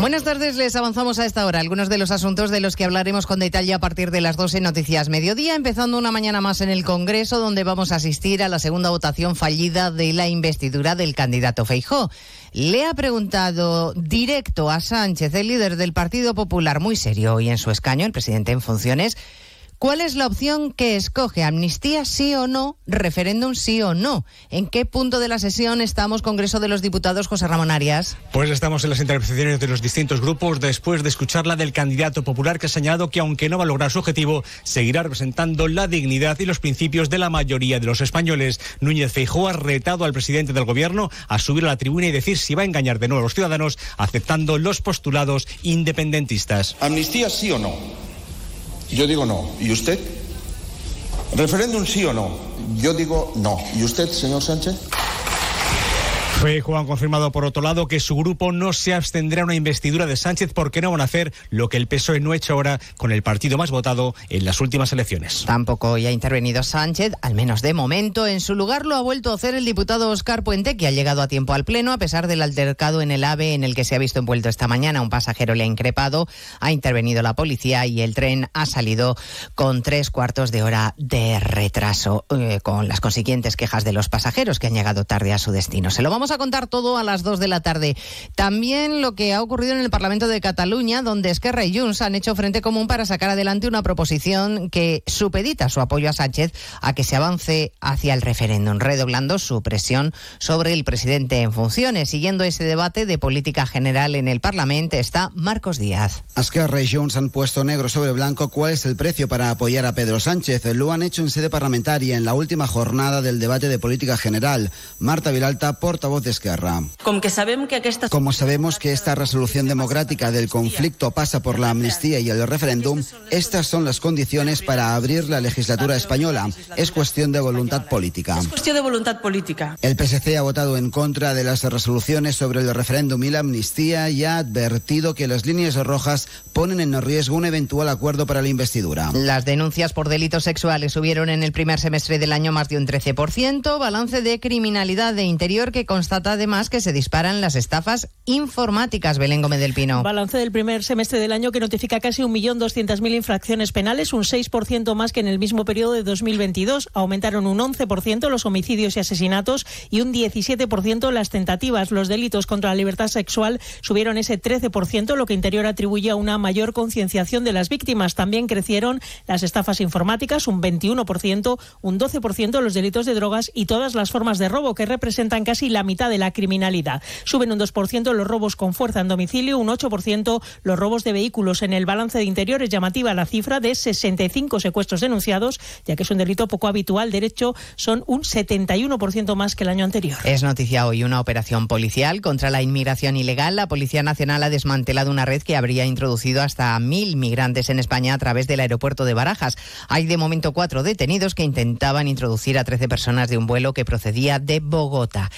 Speaker 27: Buenas tardes, les avanzamos a esta hora algunos de los asuntos de los que hablaremos con detalle a partir de las 12 Noticias Mediodía, empezando una mañana más en el Congreso, donde vamos a asistir a la segunda votación fallida de la investidura del candidato Feijó. Le ha preguntado directo a Sánchez, el líder del Partido Popular, muy serio y en su escaño, el presidente en funciones, ¿Cuál es la opción que escoge? ¿Amnistía sí o no? ¿Referéndum sí o no? ¿En qué punto de la sesión estamos, Congreso de los Diputados, José Ramón Arias?
Speaker 28: Pues estamos en las intervenciones de los distintos grupos después de escuchar la del candidato popular que ha señalado que aunque no va a lograr su objetivo, seguirá representando la dignidad y los principios de la mayoría de los españoles. Núñez Feijóo ha retado al presidente del gobierno a subir a la tribuna y decir si va a engañar de nuevo a los ciudadanos aceptando los postulados independentistas.
Speaker 29: ¿Amnistía sí o no? Yo digo no. ¿Y usted? ¿Referéndum sí o no? Yo digo no. ¿Y usted, señor Sánchez?
Speaker 28: Feijóo han confirmado por otro lado que su grupo no se abstendrá a una investidura de Sánchez porque no van a hacer lo que el PSOE no ha hecho ahora con el partido más votado en las últimas elecciones.
Speaker 27: Tampoco hoy ha intervenido Sánchez, al menos de momento. En su lugar lo ha vuelto a hacer el diputado Oscar Puente, que ha llegado a tiempo al Pleno a pesar del altercado en el AVE en el que se ha visto envuelto esta mañana. Un pasajero le ha increpado, ha intervenido la policía y el tren ha salido con tres cuartos de hora de retraso, eh, con las consiguientes quejas de los pasajeros que han llegado tarde a su destino. Se lo vamos a contar todo a las dos de la tarde. También lo que ha ocurrido en el Parlamento de Cataluña, donde Esquerra y Junts han hecho frente común para sacar adelante una proposición que supedita su apoyo a Sánchez a que se avance hacia el referéndum, redoblando su presión sobre el presidente en funciones. Siguiendo ese debate de política general en el Parlamento está Marcos Díaz.
Speaker 30: Esquerra y Junts han puesto negro sobre blanco cuál es el precio para apoyar a Pedro Sánchez. Lo han hecho en sede parlamentaria en la última jornada del debate de política general. Marta Viralta, portavoz de Esquerra.
Speaker 31: Com que sabem que aquesta...
Speaker 30: Como sabemos que esta resolución democrática del conflicto pasa por la amnistía y el referéndum, estas son las condiciones para abrir la legislatura española. Es cuestión de voluntad política.
Speaker 31: És qüestió de voluntat política.
Speaker 30: El PSC ha votado en contra de las resoluciones sobre el referéndum y la amnistía y ha advertido que las líneas rojas ponen en riesgo un eventual acuerdo para la investidura.
Speaker 27: Las denuncias por delitos sexuales subieron en el primer semestre del año más de un 13%, balance de criminalidad de interior que constata además que se disparan las estafas informáticas. Belén Gómez del Pino.
Speaker 32: Balance del primer semestre del año que notifica casi 1.200.000 infracciones penales, un 6% más que en el mismo periodo de 2022. Aumentaron un 11% los homicidios y asesinatos y un 17% las tentativas. Los delitos contra la libertad sexual subieron ese 13%, lo que Interior atribuye a una mayor concienciación de las víctimas. También crecieron las estafas informáticas, un 21%, un 12% los delitos de drogas y todas las formas de robo, que representan casi la mitad de la criminalidad. Suben un 2% los robos con fuerza en domicilio, un 8% los robos de vehículos. En el balance de interior es llamativa la cifra de 65 secuestros denunciados, ya que es un delito poco habitual. De hecho, son un 71% más que el año anterior.
Speaker 27: Es noticia hoy una operación policial contra la inmigración ilegal. La Policía Nacional ha desmantelado una red que habría introducido hasta mil migrantes en España a través del aeropuerto de Barajas. Hay de momento cuatro detenidos que intentaban introducir a 13 personas de un vuelo que procedía de Bogotá.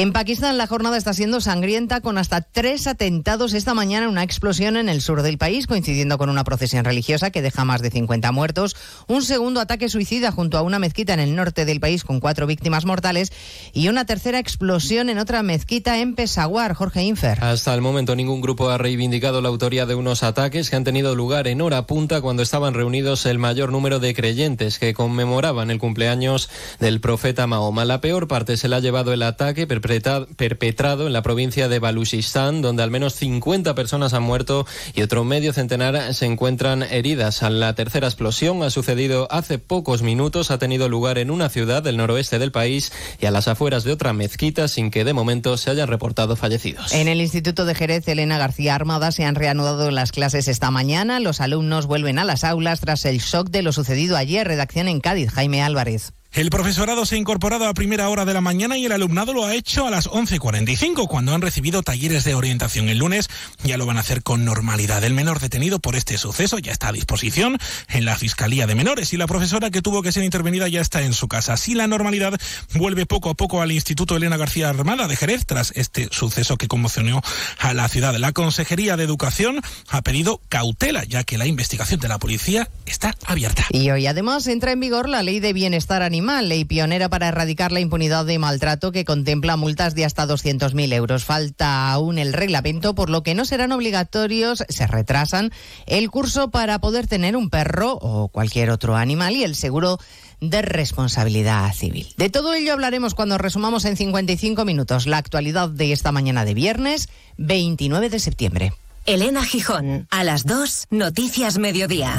Speaker 27: En Pakistán la jornada está siendo sangrienta con hasta tres atentados esta mañana, una explosión en el sur del país coincidiendo con una procesión religiosa que deja más de 50 muertos, un segundo ataque suicida junto a una mezquita en el norte del país con cuatro víctimas mortales y una tercera explosión en otra mezquita en Peshawar. Jorge Infer.
Speaker 33: Hasta el momento ningún grupo ha reivindicado la autoría de unos ataques que han tenido lugar en hora punta cuando estaban reunidos el mayor número de creyentes que conmemoraban el cumpleaños del profeta Mahoma. La peor parte se la ha llevado el ataque perpetrado perpetrado en la provincia de Baluchistán, donde al menos 50 personas han muerto y otro medio centenar se encuentran heridas. La tercera explosión ha sucedido hace pocos minutos, ha tenido lugar en una ciudad del noroeste del país y a las afueras de otra mezquita, sin que de momento se hayan reportado fallecidos.
Speaker 27: En el Instituto de Jerez, Elena García Armada, se han reanudado las clases esta mañana. Los alumnos vuelven a las aulas tras el shock de lo sucedido ayer. Redacción en Cádiz, Jaime Álvarez.
Speaker 34: El profesorado se ha incorporado a primera hora de la mañana y el alumnado lo ha hecho a las 11.45, cuando han recibido talleres de orientación el lunes. Ya lo van a hacer con normalidad. El menor detenido por este suceso ya está a disposición en la Fiscalía de Menores y la profesora que tuvo que ser intervenida ya está en su casa. Así la normalidad vuelve poco a poco al Instituto Elena García Armada de Jerez tras este suceso que conmocionó a la ciudad. La Consejería de Educación ha pedido cautela, ya que la investigación de la policía está abierta.
Speaker 27: Y hoy además entra en vigor la Ley de Bienestar Animal ley pionera para erradicar la impunidad de maltrato que contempla multas de hasta 200.000 euros. Falta aún el reglamento, por lo que no serán obligatorios, se retrasan el curso para poder tener un perro o cualquier otro animal y el seguro de responsabilidad civil. De todo ello hablaremos cuando resumamos en 55 minutos la actualidad de esta mañana de viernes 29 de septiembre.
Speaker 22: Elena Gijón, a las 2, Noticias Mediodía.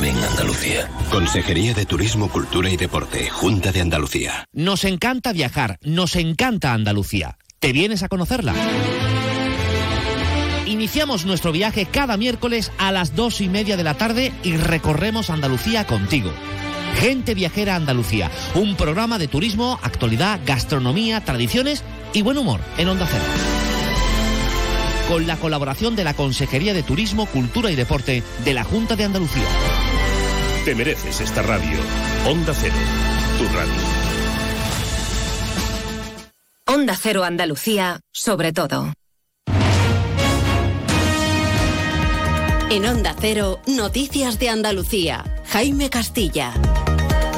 Speaker 30: Ven Andalucía.
Speaker 35: Consejería de Turismo, Cultura y Deporte, Junta de Andalucía.
Speaker 36: Nos encanta viajar, nos encanta Andalucía. ¿Te vienes a conocerla? Iniciamos nuestro viaje cada miércoles a las dos y media de la tarde y recorremos Andalucía contigo. Gente Viajera Andalucía, un programa de turismo, actualidad, gastronomía, tradiciones y buen humor en Onda Cero. Con la colaboración de la Consejería de Turismo, Cultura y Deporte de la Junta de Andalucía.
Speaker 37: Te mereces esta radio. Onda Cero, tu radio.
Speaker 22: Onda Cero Andalucía, sobre todo.
Speaker 38: En Onda Cero, Noticias de Andalucía. Jaime Castilla.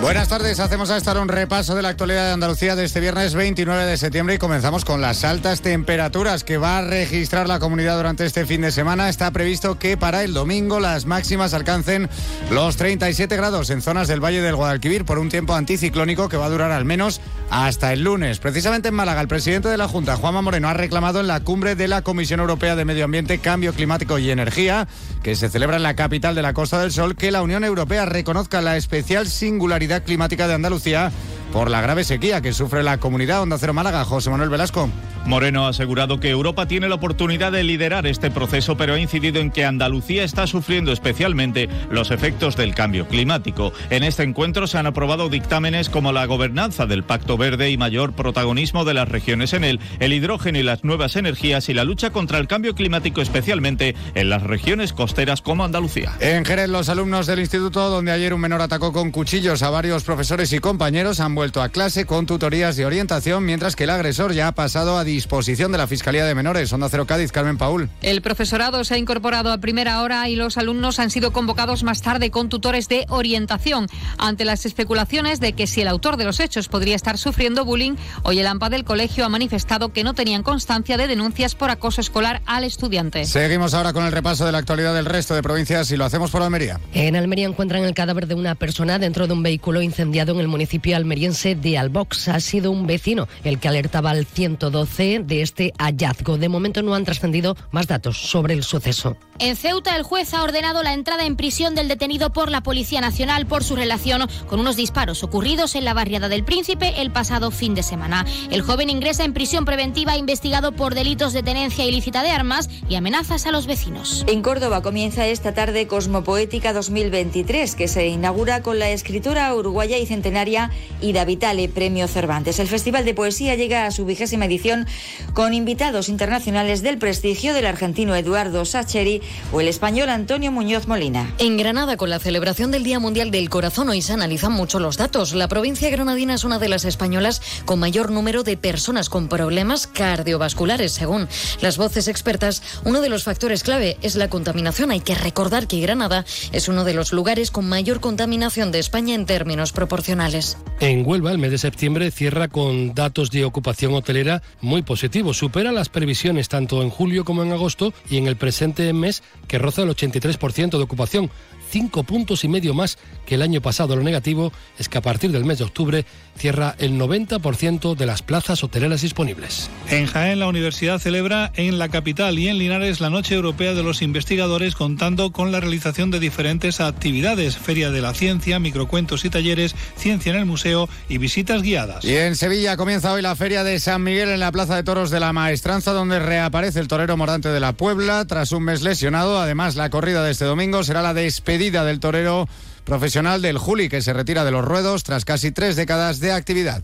Speaker 39: Buenas tardes, hacemos a esta hora un repaso de la actualidad de Andalucía de este viernes 29 de septiembre y comenzamos con las altas temperaturas que va a registrar la comunidad durante este fin de semana. Está previsto que para el domingo las máximas alcancen los 37 grados en zonas del Valle del Guadalquivir por un tiempo anticiclónico que va a durar al menos hasta el lunes. Precisamente en Málaga, el presidente de la Junta, Juanma Moreno, ha reclamado en la cumbre de la Comisión Europea de Medio Ambiente, Cambio Climático y Energía, que se celebra en la capital de la Costa del Sol, que la Unión Europea reconozca la especial singularidad climática de Andalucía por la grave sequía que sufre la comunidad Onda Cero Málaga. José Manuel Velasco.
Speaker 40: Moreno ha asegurado que Europa tiene la oportunidad de liderar este proceso, pero ha incidido en que Andalucía está sufriendo especialmente los efectos del cambio climático. En este encuentro se han aprobado dictámenes como la gobernanza del Pacto Verde y mayor protagonismo de las regiones en él, el hidrógeno y las nuevas energías y la lucha contra el cambio climático, especialmente en las regiones costeras como Andalucía.
Speaker 39: En Jerez, los alumnos del instituto, donde ayer un menor atacó con cuchillos a varios profesores y compañeros, han vuelto a clase con tutorías de orientación, mientras que el agresor ya ha pasado a disposición de la Fiscalía de Menores. Onda Cero Cádiz, Carmen Paul.
Speaker 20: El profesorado se ha incorporado a primera hora y los alumnos han sido convocados más tarde con tutores de orientación. Ante las especulaciones de que si el autor de los hechos podría estar sufriendo bullying, hoy el AMPA del colegio ha manifestado que no tenían constancia de denuncias por acoso escolar al estudiante.
Speaker 39: Seguimos ahora con el repaso de la actualidad del resto de provincias y lo hacemos por Almería.
Speaker 41: En Almería encuentran el cadáver de una persona dentro de un vehículo incendiado en el municipio almeriense de Albox. Ha sido un vecino el que alertaba al 112 de este hallazgo. De momento no han trascendido más datos sobre el suceso.
Speaker 33: En Ceuta, el juez ha ordenado la entrada en prisión del detenido por la Policía Nacional por su relación con unos disparos ocurridos en la barriada del Príncipe el pasado fin de semana. El joven ingresa en prisión preventiva investigado por delitos de tenencia ilícita de armas y amenazas a los vecinos.
Speaker 42: En Córdoba comienza esta tarde Cosmopoética 2023, que se inaugura con la escritora uruguaya y centenaria Ida Vitale, Premio Cervantes. El Festival de Poesía llega a su vigésima edición
Speaker 43: con invitados internacionales del prestigio del argentino Eduardo Sacheri o el español Antonio Muñoz Molina.
Speaker 44: En Granada, con la celebración del Día Mundial del Corazón, hoy se analizan mucho los datos. La provincia granadina es una de las españolas con mayor número de personas con problemas cardiovasculares. Según las voces expertas, uno de los factores clave es la contaminación. Hay que recordar que Granada es uno de los lugares con mayor contaminación de España en términos proporcionales.
Speaker 45: En Huelva, el mes de septiembre cierra con datos de ocupación hotelera muy positivos. Supera las previsiones tanto en julio como en agosto y en el presente mes que roza el 83% de ocupación cinco puntos y medio más que el año pasado. Lo negativo es que a partir del mes de octubre cierra el 90% de las plazas hoteleras disponibles.
Speaker 46: En Jaén, la universidad celebra en la capital y en Linares la Noche Europea de los Investigadores, contando con la realización de diferentes actividades: Feria de la Ciencia, microcuentos y talleres, ciencia en el museo y visitas guiadas.
Speaker 39: Y en Sevilla comienza hoy la Feria de San Miguel en la Plaza de Toros de la Maestranza, donde reaparece el torero mordante de la Puebla tras un mes lesionado. Además, la corrida de este domingo será la despedida del torero profesional del Juli, que se retira de los ruedos tras casi tres décadas de actividad.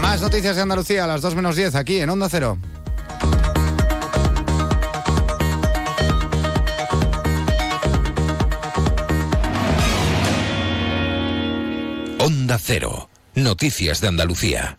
Speaker 39: Más noticias de Andalucía a las 2 menos 10 aquí en Onda Cero.
Speaker 37: Onda Cero. Noticias de Andalucía.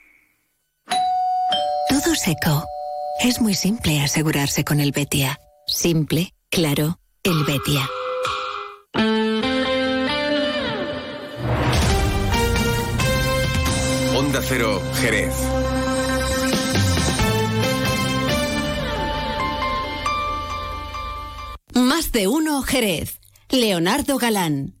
Speaker 47: Todo seco. Es muy simple asegurarse con el Betia. Simple, claro, el Betia.
Speaker 37: Onda Cero, Jerez.
Speaker 4: Más de uno, Jerez. Leonardo Galán.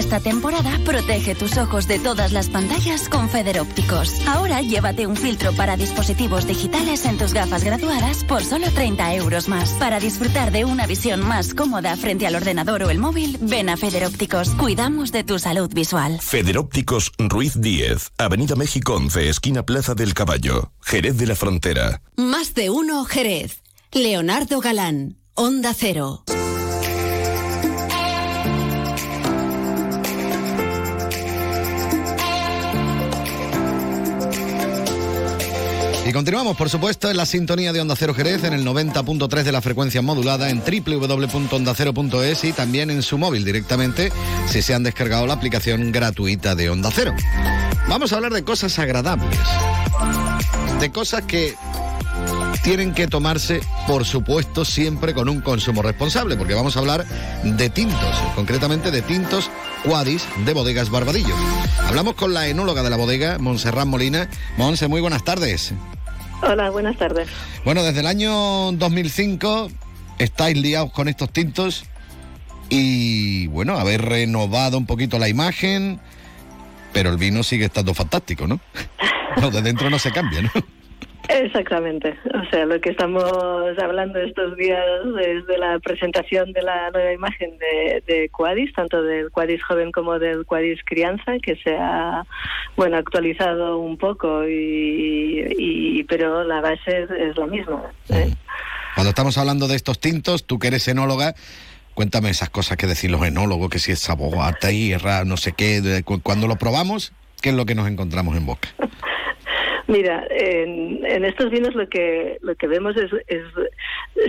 Speaker 22: Esta temporada protege tus ojos de todas las pantallas con Federópticos. Ahora llévate un filtro para dispositivos digitales en tus gafas graduadas por solo 30 euros más. Para disfrutar de una visión más cómoda frente al ordenador o el móvil, ven a Federópticos. Cuidamos de tu salud visual.
Speaker 48: Federópticos Ruiz 10, Avenida México 11, esquina Plaza del Caballo, Jerez de la Frontera.
Speaker 4: Más de uno, Jerez. Leonardo Galán. Onda Cero.
Speaker 1: Y continuamos, por supuesto, en la sintonía de Onda Cero Jerez, en el 90.3 de la frecuencia modulada, en www.ondacero.es y también en su móvil directamente, si se han descargado la aplicación gratuita de Onda Cero. Vamos a hablar de cosas agradables, de cosas que tienen que tomarse, por supuesto, siempre con un consumo responsable, porque vamos a hablar de tintos, concretamente de tintos Cuadis de Bodegas Barbadillo. Hablamos con la enóloga de la bodega, Montserrat Molina. Monse, muy buenas tardes.
Speaker 49: Hola, buenas tardes.
Speaker 1: Bueno, desde el año 2005 estáis liados con estos tintos y, bueno, habéis renovado un poquito la imagen, pero el vino sigue estando fantástico, ¿no? No, de dentro no se cambia, ¿no?
Speaker 49: Exactamente. O sea, lo que estamos hablando estos días es de la presentación de la nueva imagen de, de Quadis, tanto del Quadis joven como del Quadis crianza, que se ha bueno actualizado un poco, y, pero la base es, la misma. ¿eh?
Speaker 1: Cuando estamos hablando de estos tintos, tú que eres enóloga, cuéntame esas cosas que decir los enólogos, que si es sabor a tierra, no sé qué. Cuando lo probamos, ¿qué es lo que nos encontramos en boca?
Speaker 49: Mira, en, en, estos vinos lo que lo que vemos es, es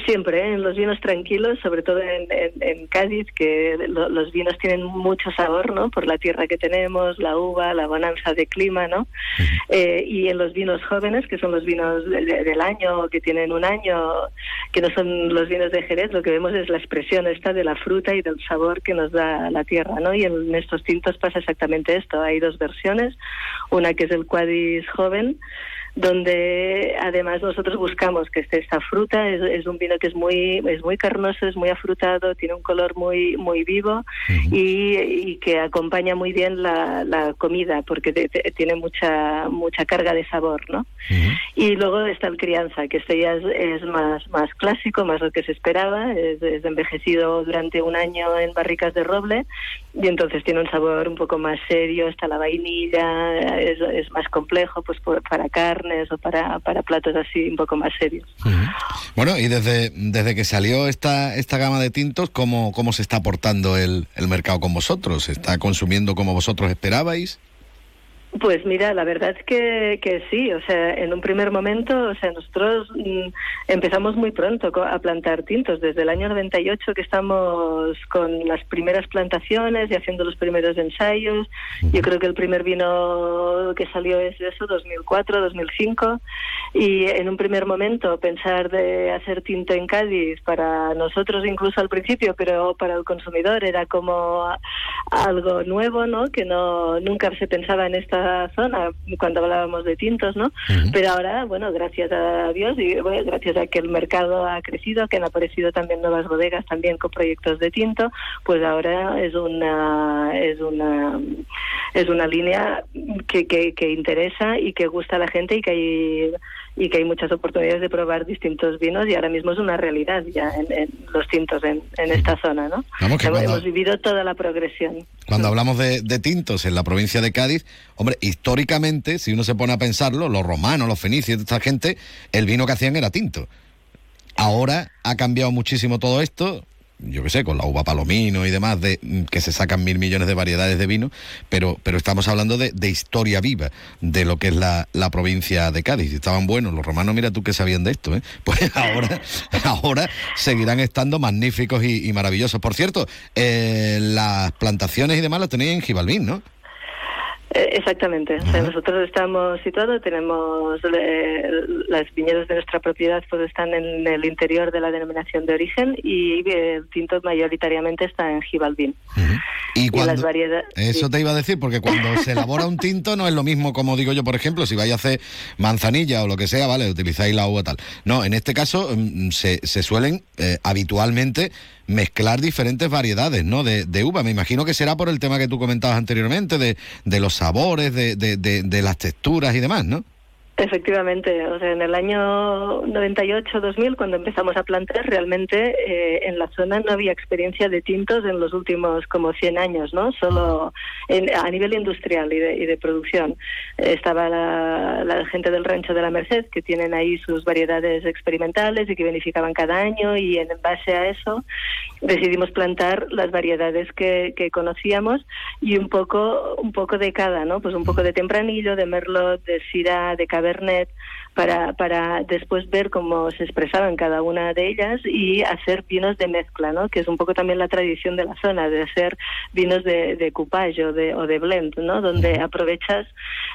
Speaker 49: siempre ¿eh? en los vinos tranquilos, sobre todo en, en, Cádiz, que los vinos tienen mucho sabor, ¿no? Por la tierra que tenemos, la uva, la bonanza de clima, ¿no? Eh, y en los vinos jóvenes, que son los vinos del año, que tienen un año, que no son los vinos de Jerez, lo que vemos es la expresión esta de la fruta y del sabor que nos da la tierra, ¿no? Y en estos tintos pasa exactamente esto. Hay dos versiones, una que es el Cuadis joven donde además nosotros buscamos que esté esta fruta, es, un vino que es muy, es muy carnoso, es muy afrutado, tiene un color muy, muy vivo y, que acompaña muy bien la, la comida porque tiene mucha, mucha carga de sabor, ¿no? Y luego está el crianza, que este ya es, más, más clásico, más lo que se esperaba, es, envejecido durante un año en barricas de roble y entonces tiene un sabor un poco más serio, está la vainilla, es, es más complejo pues para carne para, para platos así un poco más serios.
Speaker 1: Bueno, y desde, desde que salió esta, esta gama de tintos, ¿cómo, cómo se está aportando el, el mercado con vosotros? ¿Se está consumiendo como vosotros esperabais?
Speaker 49: Pues mira, la verdad es que, que sí, o sea, en un primer momento, o sea, nosotros mm, empezamos muy pronto a plantar tintos, desde el año 98 que estamos con las primeras plantaciones y haciendo los primeros ensayos. Yo creo que el primer vino que salió es eso, 2004, 2005, y en un primer momento pensar de hacer tinto en Cádiz para nosotros incluso al principio, pero para el consumidor era como algo nuevo, ¿no? Que no nunca se pensaba en esta zona cuando hablábamos de tintos, ¿no? Pero ahora, bueno, gracias a Dios y gracias a que el mercado ha crecido, que han aparecido también nuevas bodegas también con proyectos de tinto, pues ahora es una es una es una línea que, que, que interesa y que gusta a la gente y que hay y que hay muchas oportunidades de probar distintos vinos y ahora mismo es una realidad ya en, los tintos en, esta zona, ¿no? Hemos vivido toda la progresión.
Speaker 1: Cuando hablamos de, tintos en la provincia de Cádiz, hombre, históricamente, si uno se pone a pensarlo, los romanos, los fenicios, esta gente, el vino que hacían era tinto. Ahora ha cambiado muchísimo todo esto, yo qué sé, con la uva palomino y demás, de que se sacan mil millones de variedades de vino, pero, pero estamos hablando de, historia viva de lo que es la, provincia de Cádiz. Estaban buenos los romanos, mira tú que sabían de esto, ¿eh? Pues ahora, ahora seguirán estando magníficos y, maravillosos. Por cierto, eh, las plantaciones y demás las tenéis en ¿no?
Speaker 49: Eh, exactamente. nosotros estamos situados, tenemos eh, las viñedos de nuestra propiedad pues están en el interior de la denominación de origen y el tinto mayoritariamente está en Gibalbín.
Speaker 1: Y, las variedades. Eso te iba a decir, porque cuando se elabora un tinto no es lo mismo como digo yo, por ejemplo, si vais a hacer manzanilla o lo que sea, vale, utilizáis la uva tal. No, en este caso mm, se, se suelen eh, habitualmente mezclar diferentes variedades ¿no? de, de, uva. Me imagino que será por el tema que tú comentabas anteriormente, de, de los sabores, de, de, de las texturas y demás, ¿no?
Speaker 49: Efectivamente, o sea, en el año 98-2000, cuando empezamos a plantar, realmente eh, en la zona no había experiencia de tintos en los últimos como 100 años, ¿no? Solo a nivel industrial y de, y de producción. estaba la, gente del rancho de la Merced, que tienen ahí sus variedades experimentales y que beneficiaban cada año, y en base a eso decidimos plantar las variedades que, que conocíamos y un poco, un poco de cada, ¿no? Pues un poco de tempranillo, de merlot, de syrah, de cabernet para, para después ver cómo se expresaban cada una de ellas y hacer vinos de mezcla, ¿no? que es un poco también la tradición de la zona, de hacer vinos de, de coupage o de, o de blend, ¿no? donde aprovechas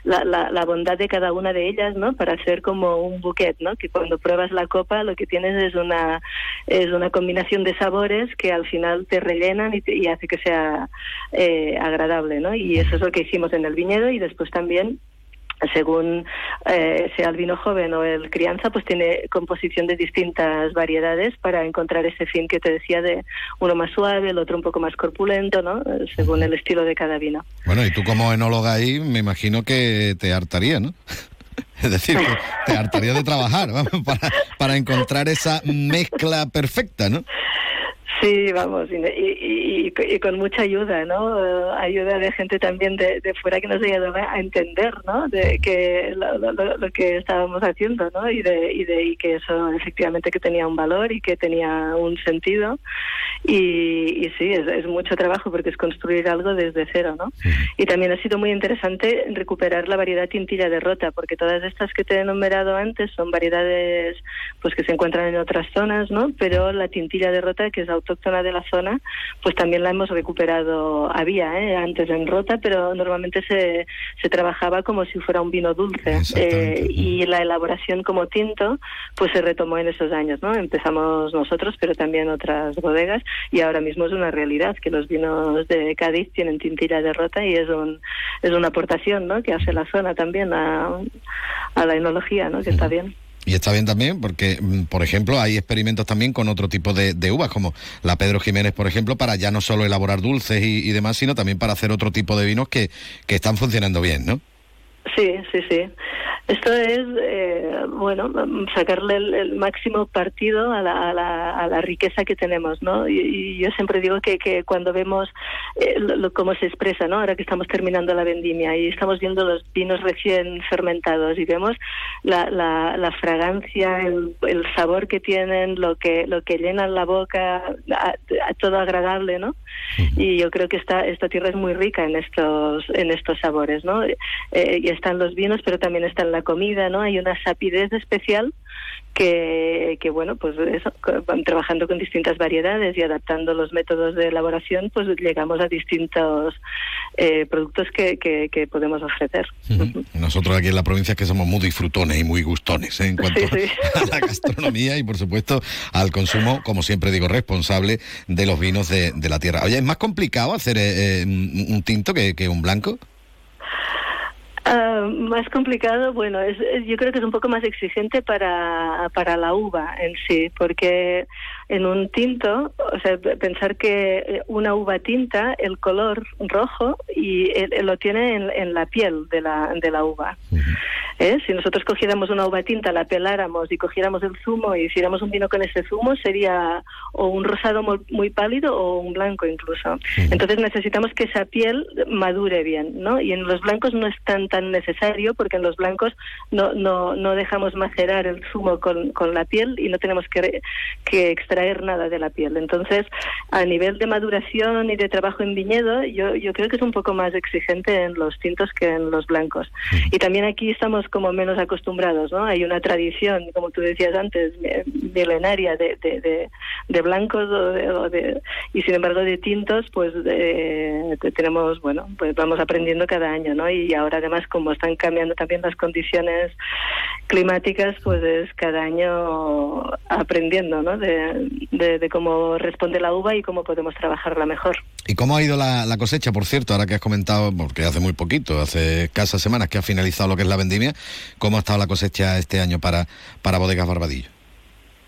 Speaker 49: la, la, bondad de cada una de ellas ¿no? para hacer como un bouquet, ¿no? que cuando pruebas la copa lo que tienes es una, es una combinación de sabores que al final te rellenan y, y hace que sea eh, agradable. ¿no? Y eso es lo que hicimos en el viñedo y después también según eh, sea el vino joven o el crianza, pues tiene composición de distintas variedades para encontrar ese fin que te decía de uno más suave, el otro un poco más corpulento, ¿no? Según el estilo de cada vino.
Speaker 1: Bueno, y tú como enóloga ahí, me imagino que te hartaría, ¿no? Es decir, te hartaría de trabajar para, para encontrar esa mezcla perfecta, ¿no?
Speaker 49: Sí, vamos, y, con mucha ayuda, ¿no? ayuda de gente también de, fuera que nos ayudaba a entender, ¿no? De que lo, que estábamos haciendo, ¿no? Y de, y de y que eso efectivamente que tenía un valor y que tenía un sentido. Y, sí, es, mucho trabajo porque es construir algo desde cero, ¿no? Y también ha sido muy interesante recuperar la variedad tintilla de rota, porque todas estas que te he enumerado antes son variedades pues que se encuentran en otras zonas, ¿no? Pero la tintilla de rota, que es autóctona de la zona, pues también la hemos recuperado, había ¿eh? antes en rota, pero normalmente se, se trabajaba como si fuera un vino dulce eh, y la elaboración como tinto pues se retomó en esos años, ¿no? Empezamos nosotros, pero también otras bodegas y ahora mismo es una realidad que los vinos de Cádiz tienen tintilla de rota y es un es una aportación, ¿no? Que hace la zona también a, a la enología, ¿no? Que está bien.
Speaker 1: Y está bien también porque, mm, por ejemplo, hay experimentos también con otro tipo de, uvas, como la Pedro Jiménez, por ejemplo, para ya no solo elaborar dulces y, demás, sino también para hacer otro tipo de vinos que, que están funcionando bien, ¿no?
Speaker 49: Sí, sí, sí. Esto es, eh, bueno, sacarle el, máximo partido a la, a, la, riqueza que tenemos, ¿no? Y, yo siempre digo que, que cuando vemos eh, cómo se expresa, ¿no? Ahora que estamos terminando la vendimia y estamos viendo los vinos recién fermentados y vemos la, la, fragancia, el, sabor que tienen, lo que lo que llenan la boca, todo agradable, ¿no? Y yo creo que esta esta tierra es muy rica en estos en estos sabores, ¿no? Eh, y están los vinos, pero también están la comida, ¿no? Hay una sapidez especial que, que bueno, pues eso, trabajando con distintas variedades y adaptando los métodos de elaboración, pues llegamos a distintos eh, productos que, que, podemos ofrecer.
Speaker 1: Nosotros aquí en la provincia es que somos muy disfrutones y muy gustones ¿eh? en cuanto a la gastronomía y por supuesto al consumo, como siempre digo, responsable de los vinos de, de la tierra. Oye, ¿es más complicado hacer eh, un tinto que, que un blanco?
Speaker 49: Ah, más complicado, bueno, es, yo creo que es un poco más exigente para, para la uva en sí, porque en un tinto, o sea, pensar que una uva tinta, el color rojo y lo tiene en, la piel de la, de la uva. ¿Eh? Si nosotros cogiéramos una uva tinta, la peláramos y cogiéramos el zumo y hiciéramos un vino con ese zumo, sería o un rosado muy, pálido o un blanco incluso. Entonces necesitamos que esa piel madure bien, ¿no? Y en los blancos no es tan tan necesario porque en los blancos no, no, no dejamos macerar el zumo con, con la piel y no tenemos que, que extraer nada de la piel. Entonces, a nivel de maduración y de trabajo en viñedo, yo, yo creo que es un poco más exigente en los tintos que en los blancos. Y también aquí estamos como menos acostumbrados, ¿no? Hay una tradición, como tú decías antes, milenaria de, de, de, blancos o de, y sin embargo de tintos, pues tenemos, bueno, pues vamos aprendiendo cada año, ¿no? Y ahora además como están cambiando también las condiciones climáticas, pues es cada año aprendiendo, ¿no? De, de, cómo responde la uva y cómo podemos trabajarla mejor.
Speaker 1: ¿Y cómo ha ido la, la cosecha, por cierto, ahora que has comentado, porque hace muy poquito, hace escasas semanas que ha finalizado lo que es la vendimia, ¿Cómo ha estado la cosecha este año para, para Bodegas Barbadillo?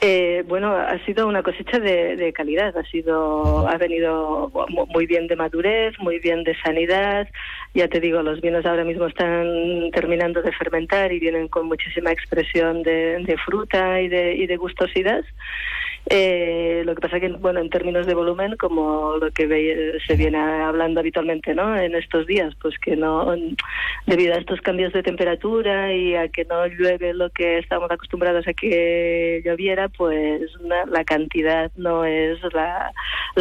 Speaker 49: Eh, bueno, ha sido una cosecha de, calidad, ha sido, ha venido muy bien de madurez, muy bien de sanidad. Ya te digo, los vinos ahora mismo están terminando de fermentar y vienen con muchísima expresión de, de fruta y de, y de gustosidad. Eh, lo que pasa que, bueno, en términos de volumen, como lo que se viene hablando habitualmente, ¿no? En estos días, pues que no, debido a estos cambios de temperatura y a que no llueve lo que estamos acostumbrados a que lloviera, pues la cantidad no es la,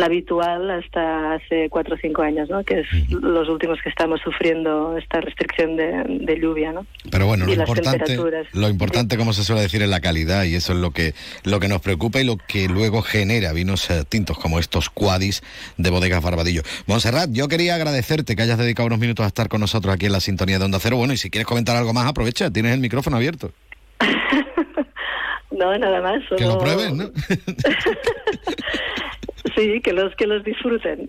Speaker 49: habitual hasta hace cuatro o cinco años, ¿no? Que es los últimos que estamos sufriendo esta restricción de, lluvia, ¿no?
Speaker 1: Pero bueno, lo importante, lo importante, como se suele decir, es la calidad y eso es lo que, lo que nos preocupa y lo que que luego genera vinos eh, tintos como estos Quadis de Bodegas Barbadillo. Monserrat, yo quería agradecerte que hayas dedicado unos minutos a estar con nosotros aquí en la sintonía de Onda Cero. Bueno, y si quieres comentar algo más, aprovecha, tienes el micrófono abierto.
Speaker 49: no, nada más.
Speaker 1: Que lo pruebes, ¿no?
Speaker 49: Sí, que los que los disfruten.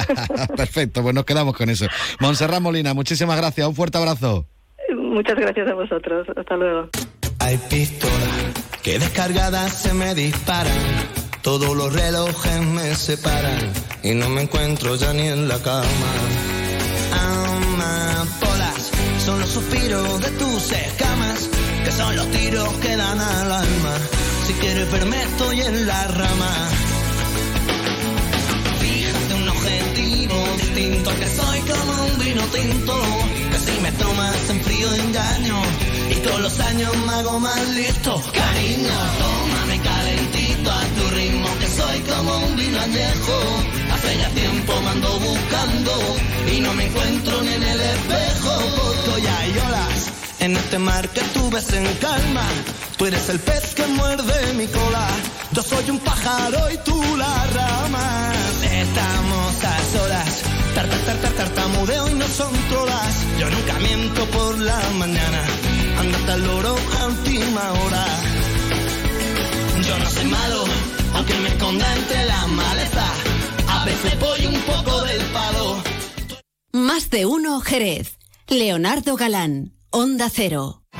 Speaker 1: Perfecto, pues nos quedamos con eso. Monserrat Molina, muchísimas gracias, un fuerte abrazo.
Speaker 49: Muchas gracias a vosotros, hasta luego.
Speaker 50: Hay que descargadas se me disparan. Todos los relojes me separan y no me encuentro ya ni en la cama. Amapolas son los suspiros de tus escamas que son los tiros que dan al alma. Si quieres verme estoy en la rama. Fíjate un objetivo distinto, que soy como un vino tinto, que si me tomas en frío engaño, y con los años me hago más listo. Cariño, tómame calentito a tu ritmo, que soy como un vino añejo. Hace ya tiempo me ando buscando, y no me encuentro ni en el espejo. Porque ya hay olas en este mar que tú ves en calma. Tú eres el pez que muerde mi cola. Yo soy un pájaro y tú la rama. Estamos a solas. Tartar, tartar, tartamudeo y no son todas. Yo nunca miento por la mañana. Andate al loro a última hora. Yo no soy malo, aunque me esconda entre la maleza. A veces voy un poco del palo.
Speaker 4: Más de uno Jerez. Leonardo Galán. Onda Cero.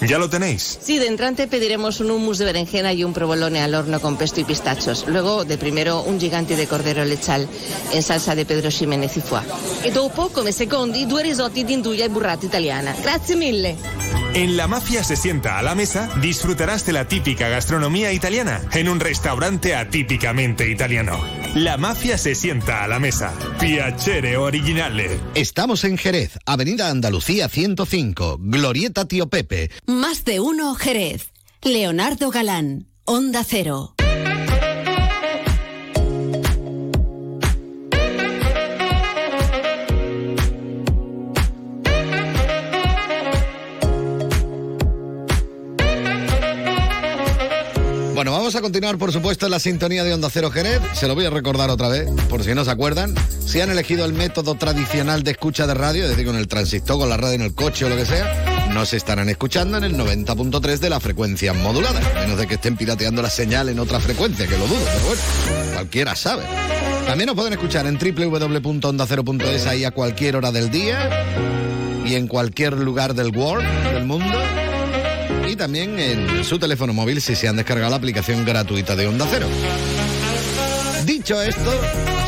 Speaker 51: ¿Ya lo tenéis?
Speaker 52: Sí, de entrante pediremos un hummus de berenjena y un provolone al horno con pesto y pistachos. Luego, de primero, un gigante de cordero lechal en salsa de Pedro Ximénez y foie. E dopo, come secondi, due risotti di induja e burrata italiana. Grazie mille.
Speaker 51: En La Mafia se sienta a la mesa, disfrutarás de la típica gastronomía italiana en un restaurante atípicamente italiano. La Mafia se sienta a la mesa. Piacere originale.
Speaker 1: Estamos en Jerez, Avenida Andalucía 105, Glorieta Tío Pepe.
Speaker 4: Más de uno Jerez. Leonardo Galán. Onda Cero.
Speaker 1: Vamos a continuar, por supuesto, en la sintonía de Onda Cero Jerez. Se lo voy a recordar otra vez, por si no se acuerdan. Si han elegido el método tradicional de escucha de radio, es decir, con el transistor, con la radio en el coche o lo que sea, no se estarán escuchando en el 90.3 de la frecuencia modulada. A menos de que estén pirateando la señal en otra frecuencia, que lo dudo, pero bueno, cualquiera sabe. También nos pueden escuchar en www.ondacero.es ahí a cualquier hora del día y en cualquier lugar del world, del mundo y también en su teléfono móvil si se han descargado la aplicación gratuita de Onda Cero. Dicho esto,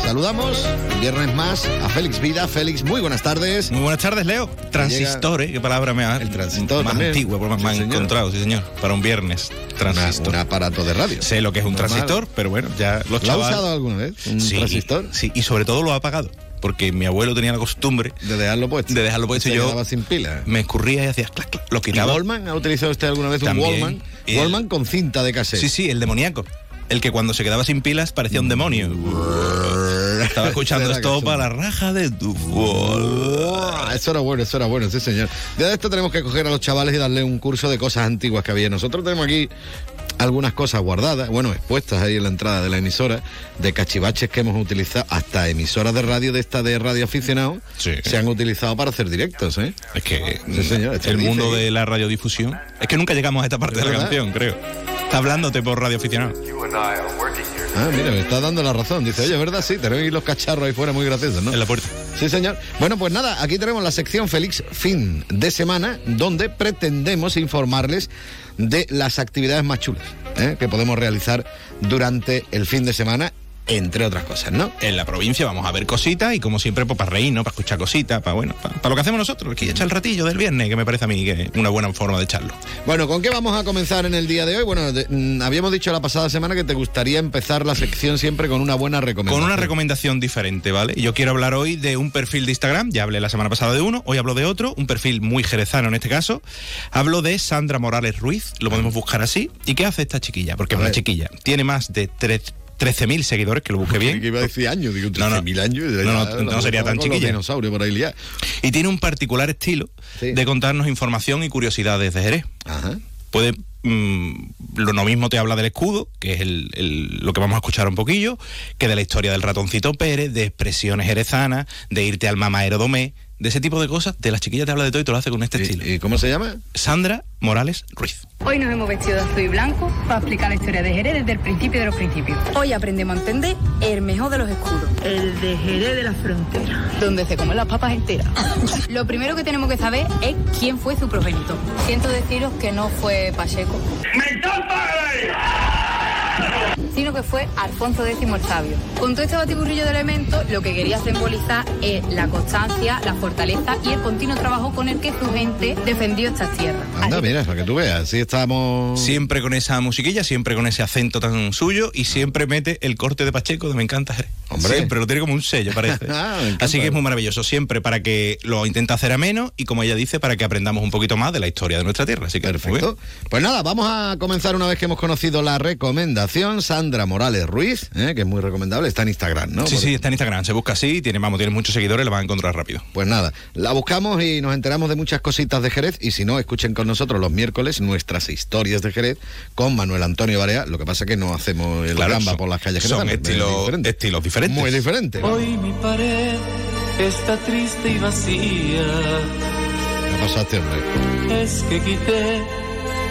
Speaker 1: saludamos un viernes más a Félix Vida. Félix, muy buenas tardes.
Speaker 40: Muy buenas tardes, Leo. Transistor, ¿eh? ¿Qué palabra me ha
Speaker 1: El transistor
Speaker 40: Más
Speaker 1: también.
Speaker 40: antiguo, por más
Speaker 1: Sí,
Speaker 40: me han
Speaker 1: señor.
Speaker 40: encontrado, sí, señor. Para un viernes. Transistor.
Speaker 1: un aparato de radio.
Speaker 40: Sé lo que es un
Speaker 1: Normal.
Speaker 40: transistor, pero bueno, ya los
Speaker 1: ¿Lo ha
Speaker 40: chavales...
Speaker 1: usado alguna vez? ¿Un
Speaker 40: sí,
Speaker 1: transistor?
Speaker 40: Sí, y sobre todo lo ha apagado. Porque mi abuelo tenía la costumbre...
Speaker 1: De dejarlo puesto.
Speaker 40: De dejarlo puesto
Speaker 1: Se
Speaker 40: yo...
Speaker 1: quedaba sin pila.
Speaker 40: Me escurría y hacía clac, clac, lo
Speaker 1: ¿Y
Speaker 40: quitaba.
Speaker 1: Wallman? ¿Ha utilizado usted alguna vez
Speaker 40: También.
Speaker 1: un Wallman?
Speaker 40: El-
Speaker 1: Wallman con cinta de cassette.
Speaker 40: Sí, sí, el demoníaco. El que cuando se quedaba sin pilas parecía un demonio. Estaba escuchando esto para la raja de tu
Speaker 1: Eso era bueno, eso era bueno, sí señor. De esto tenemos que coger a los chavales y darle un curso de cosas antiguas que había. Nosotros tenemos aquí algunas cosas guardadas, bueno, expuestas ahí en la entrada de la emisora, de cachivaches que hemos utilizado, hasta emisoras de radio de esta de radio aficionado, se han utilizado para hacer directos, ¿eh?
Speaker 40: Es que
Speaker 1: Sí, señor,
Speaker 40: el
Speaker 1: dice
Speaker 40: mundo de la radiodifusión. Es que nunca llegamos a esta parte
Speaker 1: Es
Speaker 40: de la
Speaker 1: verdad.
Speaker 40: canción, creo. Está hablándote por radio aficionado.
Speaker 1: Ah, mira, me está dando la razón. Dice, oye, ¿verdad? Sí, tenemos ahí los cacharros ahí fuera muy graciosos, ¿no?
Speaker 40: En la puerta.
Speaker 1: Sí, señor. Bueno, pues nada, aquí tenemos la sección Félix fin de semana, donde pretendemos informarles de las actividades más chulas ¿eh? que podemos realizar durante el fin de semana, entre otras cosas, ¿no?
Speaker 40: En la provincia vamos a ver cositas y como siempre, pues para reír, ¿no? Para escuchar cositas, para bueno, para, para lo que hacemos nosotros, aquí echar el ratillo del viernes, que me parece a mí que es una buena forma de echarlo.
Speaker 1: Bueno, ¿con qué vamos a comenzar en el día de hoy? Bueno, de- mm, habíamos dicho la pasada semana que te gustaría empezar la sección siempre con una buena recomendación.
Speaker 40: Con una recomendación diferente, ¿vale? Yo quiero hablar hoy de un perfil de Instagram, ya hablé la semana pasada de uno, hoy hablo de otro, un perfil muy jerezano en este caso. Hablo de Sandra Morales Ruiz, lo podemos buscar así. ¿Y qué hace esta chiquilla? Porque es una
Speaker 1: ver.
Speaker 40: chiquilla. Tiene más de tres 13.000 seguidores, que lo busqué bien.
Speaker 1: Que iba a decir años, digo,
Speaker 40: No, no.
Speaker 1: 13.000 años.
Speaker 40: No, no, no sería tan chiquilla. Y tiene un particular estilo de contarnos información y curiosidades de Jerez. Puede. mm, lo mismo te habla del escudo, que es el- el- lo que vamos a escuchar un poquillo, que de la historia del ratoncito Pérez, de expresiones jerezanas, de irte al mamaero domé, de ese tipo de cosas. De las chiquillas te habla de todo y te lo hace con este estilo.
Speaker 1: ¿Y cómo se llama?
Speaker 40: Sandra Morales Ruiz.
Speaker 53: Hoy nos hemos vestido de azul y blanco para explicar la historia de Jerez desde el principio de los principios. Hoy aprendemos a entender el mejor de los escudos. El de Jerez de la Frontera. Donde se comen las papas enteras. Lo primero que tenemos que saber es quién fue su progenitor. Siento deciros que no fue Pacheco. Sino que fue Alfonso X el Sabio. Con todo este batiburrillo de elementos, lo que quería simbolizar es la constancia, la fortaleza y el continuo trabajo con el que su gente defendió estas tierras.
Speaker 1: Anda, mira, para que tú veas, así estamos...
Speaker 40: Siempre con esa musiquilla, siempre con ese acento tan suyo y siempre mete el corte de Pacheco de Me encanta Jerez.
Speaker 1: Hombre.
Speaker 40: Siempre lo tiene como un sello, parece.
Speaker 1: Ah.
Speaker 40: Así que es muy maravilloso, siempre para que lo intenta hacer ameno y como ella dice, para que aprendamos un poquito más de la historia de nuestra tierra. Así que
Speaker 1: Perfecto. Pues nada, vamos a comenzar una vez que hemos conocido la recomendación. Sandra Morales Ruiz, ¿eh? que es muy recomendable, está en Instagram, ¿no?
Speaker 40: Sí,
Speaker 1: Por-
Speaker 40: sí, está en Instagram, se busca así, tiene, vamos, tiene muchos seguidores, la van a encontrar rápido.
Speaker 1: Pues nada, la buscamos y nos enteramos de muchas cositas de Jerez y si no, escuchen con nosotros los miércoles nuestras historias de Jerez con Manuel Antonio Barea. Lo que pasa es que no hacemos el
Speaker 40: Claro,
Speaker 1: gamba
Speaker 40: son-
Speaker 1: por las calles
Speaker 40: son
Speaker 1: jerezanas, es
Speaker 40: estilos-
Speaker 1: diferente.
Speaker 40: estilos diferentes.
Speaker 1: Muy diferente.
Speaker 54: Hoy mi pared está triste y vacía.
Speaker 1: ¿Qué este hombre?
Speaker 54: Es que quité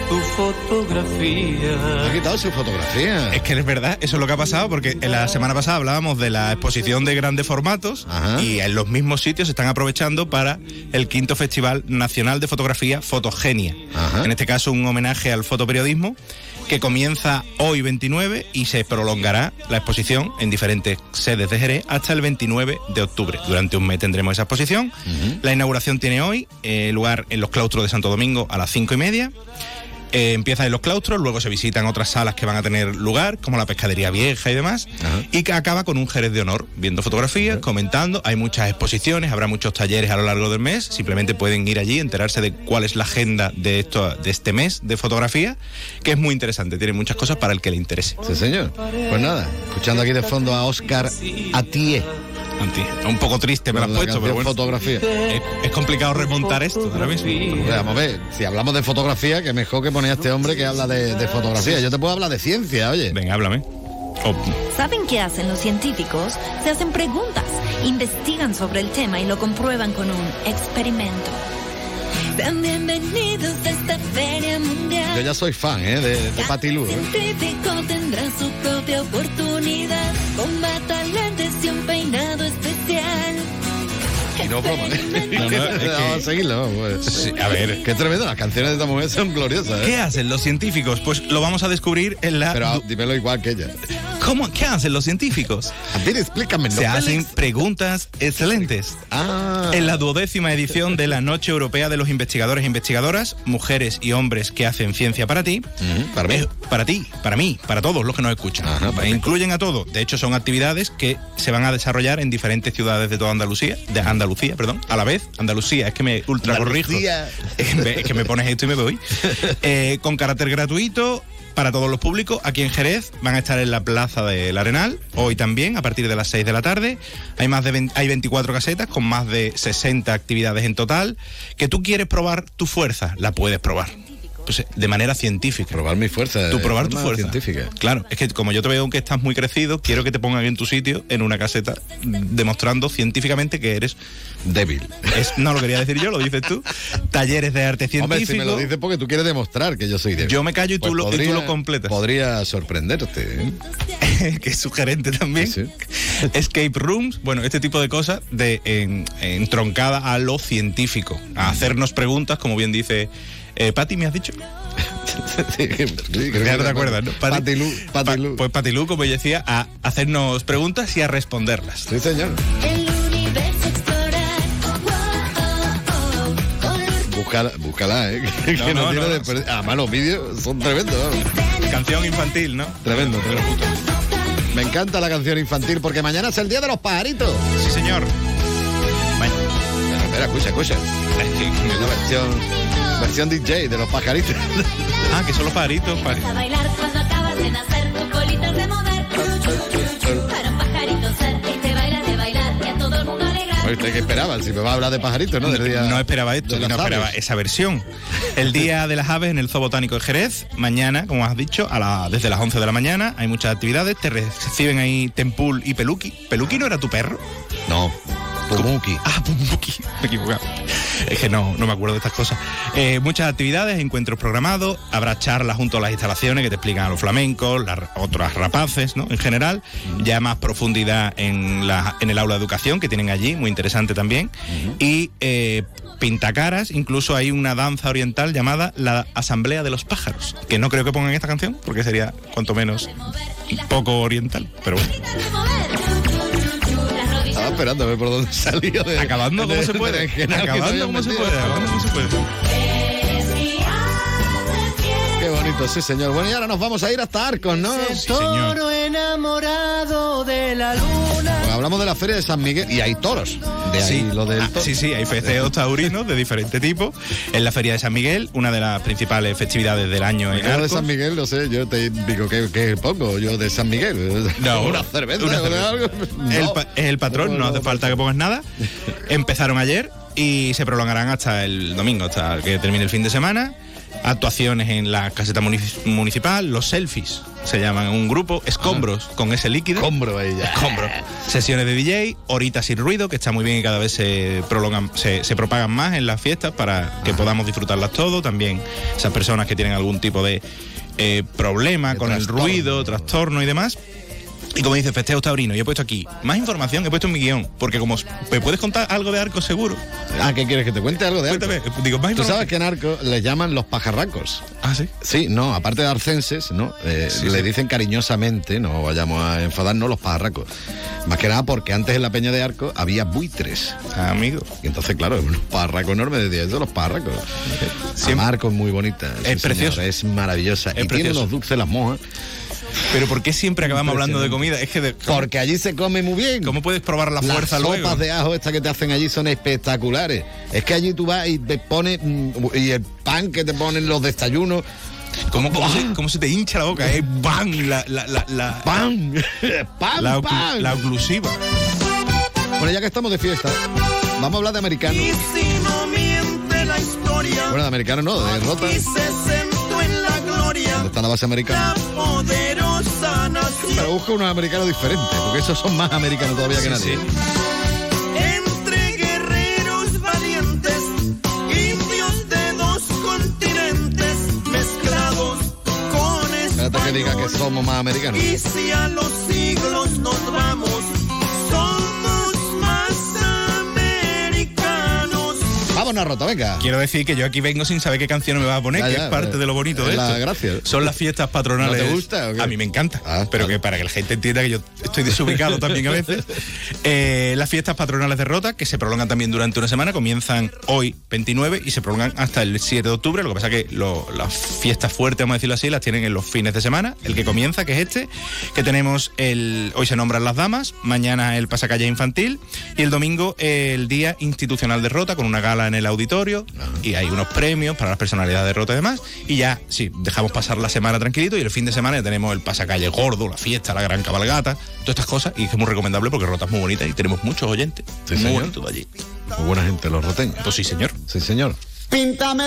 Speaker 54: tu fotografía.
Speaker 1: Ha quitado su fotografía.
Speaker 40: Es que es verdad, eso es lo que ha pasado, porque en la semana pasada hablábamos de la exposición de grandes formatos y en los mismos sitios se están aprovechando para el quinto Festival Nacional de Fotografía Fotogenia. En este caso, un homenaje al fotoperiodismo que comienza hoy 29 y se prolongará la exposición en diferentes sedes de Jerez hasta el 29 de octubre. Durante un mes tendremos esa exposición. La inauguración tiene hoy eh, lugar en los claustros de Santo Domingo a las cinco y media. Eh, empieza en los claustros, luego se visitan otras salas que van a tener lugar, como la pescadería vieja y demás, y que acaba con un Jerez de honor, viendo fotografías, comentando, hay muchas exposiciones, habrá muchos talleres a lo largo del mes, simplemente pueden ir allí, enterarse de cuál es la agenda de, esto, de este mes de fotografía, que es muy interesante, tiene muchas cosas para el que le interese.
Speaker 1: Sí, señor. Pues nada, escuchando aquí de fondo a Oscar Atié.
Speaker 40: Un poco triste me lo has
Speaker 1: la
Speaker 40: puesto, pero bueno.
Speaker 1: Fotografía.
Speaker 40: Es, es complicado remontar esto ahora mismo.
Speaker 1: Vamos a ver, si hablamos de fotografía, que mejor que poner a este hombre que habla de, de fotografía. Yo te puedo hablar de ciencia, oye.
Speaker 40: Venga, háblame. Oh,
Speaker 22: ¿Saben qué hacen los científicos? Se hacen preguntas, investigan sobre el tema y lo comprueban con un experimento. Sean bienvenidos a esta feria mundial.
Speaker 1: Yo ya soy fan, ¿eh? De, de Pati Lu, ¿eh?
Speaker 22: Científico tendrá su propia oportunidad con un peinado.
Speaker 1: Y no broma, ¿eh?
Speaker 40: No, no, es que-
Speaker 1: Vamos a seguirlo, vamos, pues.
Speaker 40: Sí, a ver.
Speaker 1: Qué tremendo, las canciones de esta mujer son gloriosas, ¿eh?
Speaker 40: ¿Qué hacen los científicos? Pues lo vamos a descubrir en la...
Speaker 1: Pero dímelo igual que ella.
Speaker 40: ¿Cómo? ¿Qué hacen los científicos?
Speaker 1: A ver, explícame.
Speaker 40: Se hacen preguntas excelentes.
Speaker 1: Ah.
Speaker 40: En la duodécima edición de la Noche Europea de los Investigadores e Investigadoras, mujeres y hombres que hacen ciencia para ti.
Speaker 1: para mí.
Speaker 40: Eh, para ti, para mí, para todos los que nos escuchan. Incluyen a todos. De hecho, son actividades que se van a desarrollar en diferentes ciudades de toda Andalucía, de Andalucía, perdón, a la vez. Andalucía, es que me ultra corrijo.
Speaker 1: Andalucía.
Speaker 40: Es que me pones esto y me voy. Eh, con carácter gratuito para todos los públicos. Aquí en Jerez van a estar en la Plaza del Arenal, hoy también, a partir de las 6 de la tarde. Hay, más de 20 hay 24 casetas con más de 60 actividades en total. Que tú quieres probar tu fuerza, la puedes probar. Pues, eh, de manera científica.
Speaker 1: Probar mi fuerza.
Speaker 40: Tú
Speaker 1: de
Speaker 40: probar tu fuerza.
Speaker 1: científica.
Speaker 40: Claro, es que como yo te veo que estás muy crecido, quiero que te pongan en tu sitio, en una caseta, demostrando científicamente que eres
Speaker 1: débil.
Speaker 40: Es, no lo quería decir yo, lo dices tú. Talleres de arte científico.
Speaker 1: Hombre, si me lo dices porque tú quieres demostrar que yo soy débil.
Speaker 40: Yo me callo y tú,
Speaker 1: Pues
Speaker 40: lo, y tú lo completas.
Speaker 1: Podría sorprenderte. ¿eh?
Speaker 40: que es sugerente también. Escape rooms, bueno, este tipo de cosas de en- entroncada a lo científico, a hacernos preguntas, como bien dice eh, Patti, ¿me has dicho? ya no te acuerdas, ¿no? Patti, Pa- Pues Patti Lu, como ella decía, a hacernos preguntas y a responderlas.
Speaker 1: Sí, señor.
Speaker 22: El universo explorar.
Speaker 1: Búscala, búscala, ¿eh? Que,
Speaker 40: No,
Speaker 1: que
Speaker 40: no,
Speaker 1: tiene
Speaker 40: no.
Speaker 1: Además, los vídeos son tremendos.
Speaker 40: Canción infantil, ¿no?
Speaker 1: Tremendo, tremendo. Me encanta la canción infantil porque mañana es el día de los pajaritos.
Speaker 40: Sí, señor.
Speaker 1: Bueno, espera, escucha, escucha. Una versión, versión DJ de los pajaritos.
Speaker 40: Ah, que son los pajaritos.
Speaker 22: A bailar cuando acabas de nacer, tu colita de mover. Para un pajarito ser, este baila de bailar y a todo el mundo alegrar.
Speaker 1: Oye, ¿Usted qué esperaba? Si me va a hablar de pajaritos, ¿no? Del día
Speaker 40: no esperaba esto, no esperaba esa versión. El Día de las Aves en el Zoo Botánico de Jerez, mañana, como has dicho, a la- desde las 11 de la mañana, hay muchas actividades, te reciben ahí Tempul y Peluki. ¿Peluki no era tu perro?
Speaker 1: No, Pumuki.
Speaker 40: Ah, Pumuki, me he equivocado. Es que no, no me acuerdo de estas cosas. Eh, muchas actividades, encuentros programados, habrá charlas junto a las instalaciones que te explican a los flamencos, las otras rapaces, ¿no? En general, ya más profundidad en, la, en el aula de educación que tienen allí, muy interesante también. Y eh, pintacaras, incluso hay una danza oriental llamada la Asamblea de los Pájaros, que no creo que pongan esta canción, porque sería cuanto menos poco oriental, pero bueno.
Speaker 1: Esperando a ver por dónde salía. De,
Speaker 40: Acabando como se puede. Acabando como se puede. Acabando como se puede.
Speaker 1: Qué bonito, sí, señor. Bueno, y ahora nos vamos a ir hasta Arcos, ¿no?
Speaker 50: Toro enamorado de la luna.
Speaker 1: Pues hablamos de la feria de San Miguel y hay toros. De ahí
Speaker 40: Sí,
Speaker 1: lo del
Speaker 40: ah,
Speaker 1: toro.
Speaker 40: sí, sí, hay festejos taurinos de diferente tipo. En la Feria de San Miguel, una de las principales festividades del año en
Speaker 1: Yo de
Speaker 40: Arcos.
Speaker 1: San Miguel, no sé, yo te digo que, que pongo yo de San Miguel.
Speaker 40: No,
Speaker 1: una cerveza,
Speaker 40: una cerveza.
Speaker 1: algo.
Speaker 40: El
Speaker 1: No.
Speaker 40: pa- es el patrón, no hace falta que pongas nada. Empezaron ayer y se prolongarán hasta el domingo, hasta que termine el fin de semana. Actuaciones en la caseta munici- municipal, los selfies, se llaman un grupo, escombros con ese líquido.
Speaker 1: Escombro ya.
Speaker 40: Escombro. Sesiones de DJ, horitas sin ruido, que está muy bien y cada vez se prolongan, se, se propagan más en las fiestas para que podamos disfrutarlas todo. También esas personas que tienen algún tipo de eh, problema
Speaker 1: De
Speaker 40: con el ruido, trastorno y demás. Y como dice, festejo taurino, y he puesto aquí más información, he puesto en mi guion, porque como me puedes contar algo de arco seguro.
Speaker 1: Ah, ¿qué quieres que te cuente algo de Arcos?
Speaker 40: Cuéntame, digo, más
Speaker 1: Tú sabes que en Arcos les llaman los pajarracos.
Speaker 40: Ah, sí.
Speaker 1: Sí, no, aparte de arcenses, ¿no? Eh,
Speaker 40: Sí,
Speaker 1: le
Speaker 40: sí.
Speaker 1: dicen cariñosamente, no vayamos a enfadarnos, los pajarracos. Más que nada porque antes en la peña de Arcos había buitres.
Speaker 40: Ah, amigo.
Speaker 1: Y entonces, claro, un pajarraco enorme decía, eso los pajarracos.
Speaker 40: Siempre-
Speaker 1: Marcos es muy bonita.
Speaker 40: Es precioso.
Speaker 1: señor, es maravillosa.
Speaker 40: Es
Speaker 1: y tiene
Speaker 40: precioso.
Speaker 1: unos dulces las mojas.
Speaker 40: Pero ¿por qué siempre acabamos hablando de comida? Es que de-
Speaker 1: Porque allí se come muy bien.
Speaker 40: ¿Cómo puedes probar la
Speaker 1: Las
Speaker 40: fuerza
Speaker 1: sopas
Speaker 40: luego?
Speaker 1: de ajo estas que te hacen allí son espectaculares. Es que allí tú vas y te pones mm, y el pan que te ponen los desayunos.
Speaker 40: ¿Cómo, cómo se, cómo se te hincha la boca? Es ¡bam! La, la, la, la,
Speaker 1: ¡Pan! ¡Pan!
Speaker 40: la,
Speaker 1: pan!
Speaker 40: la oclusiva.
Speaker 1: Bueno, ya que estamos de fiesta, vamos a hablar de americano.
Speaker 50: Y si no miente la historia.
Speaker 1: Bueno, de americano no, de derrota.
Speaker 50: Y se sentó en la gloria.
Speaker 1: ¿Dónde está la base americana?
Speaker 50: La.
Speaker 1: Pero busca unos americanos diferentes, porque esos son más americanos todavía que
Speaker 40: Sí,
Speaker 1: nadie.
Speaker 40: sí.
Speaker 50: Entre guerreros valientes, indios de dos continentes, mezclados con
Speaker 1: Espérate que diga que
Speaker 50: español.
Speaker 1: somos más americanos.
Speaker 50: Y si a los siglos nos vamos,
Speaker 1: Vámonos, Rota, venga.
Speaker 40: Quiero decir que yo aquí vengo sin saber qué canción me va a poner,
Speaker 1: Ya,
Speaker 40: que
Speaker 1: ya,
Speaker 40: es parte
Speaker 1: eh,
Speaker 40: de lo bonito de
Speaker 1: es la
Speaker 40: esto.
Speaker 1: gracia.
Speaker 40: Son las fiestas patronales.
Speaker 1: ¿No te gusta o qué?
Speaker 40: A mí me encanta,
Speaker 1: Ah,
Speaker 40: pero que para que la gente entienda que yo estoy desubicado también a veces. Eh, las fiestas patronales de Rota, que se prolongan también durante una semana, comienzan hoy 29 y se prolongan hasta el 7 de octubre. Lo que pasa que lo- las fiestas fuertes, vamos a decirlo así, las tienen en los fines de semana. El que comienza, que es este, que tenemos el. Hoy se nombran las damas, mañana el pasacalle infantil y el domingo el Día Institucional de Rota con una gala en el auditorio y hay unos premios para las personalidades de Rota y demás. Y ya, sí, dejamos pasar la semana tranquilito y el fin de semana ya tenemos el pasacalle gordo, la fiesta, la gran cabalgata, todas estas cosas y es muy recomendable porque Rota es muy bonita y tenemos muchos oyentes.
Speaker 1: Sí,
Speaker 40: muy
Speaker 1: señor.
Speaker 40: bonito allí.
Speaker 1: Muy buena gente, los roteños.
Speaker 40: Pues sí, señor.
Speaker 1: Sí, señor.
Speaker 50: Píntame.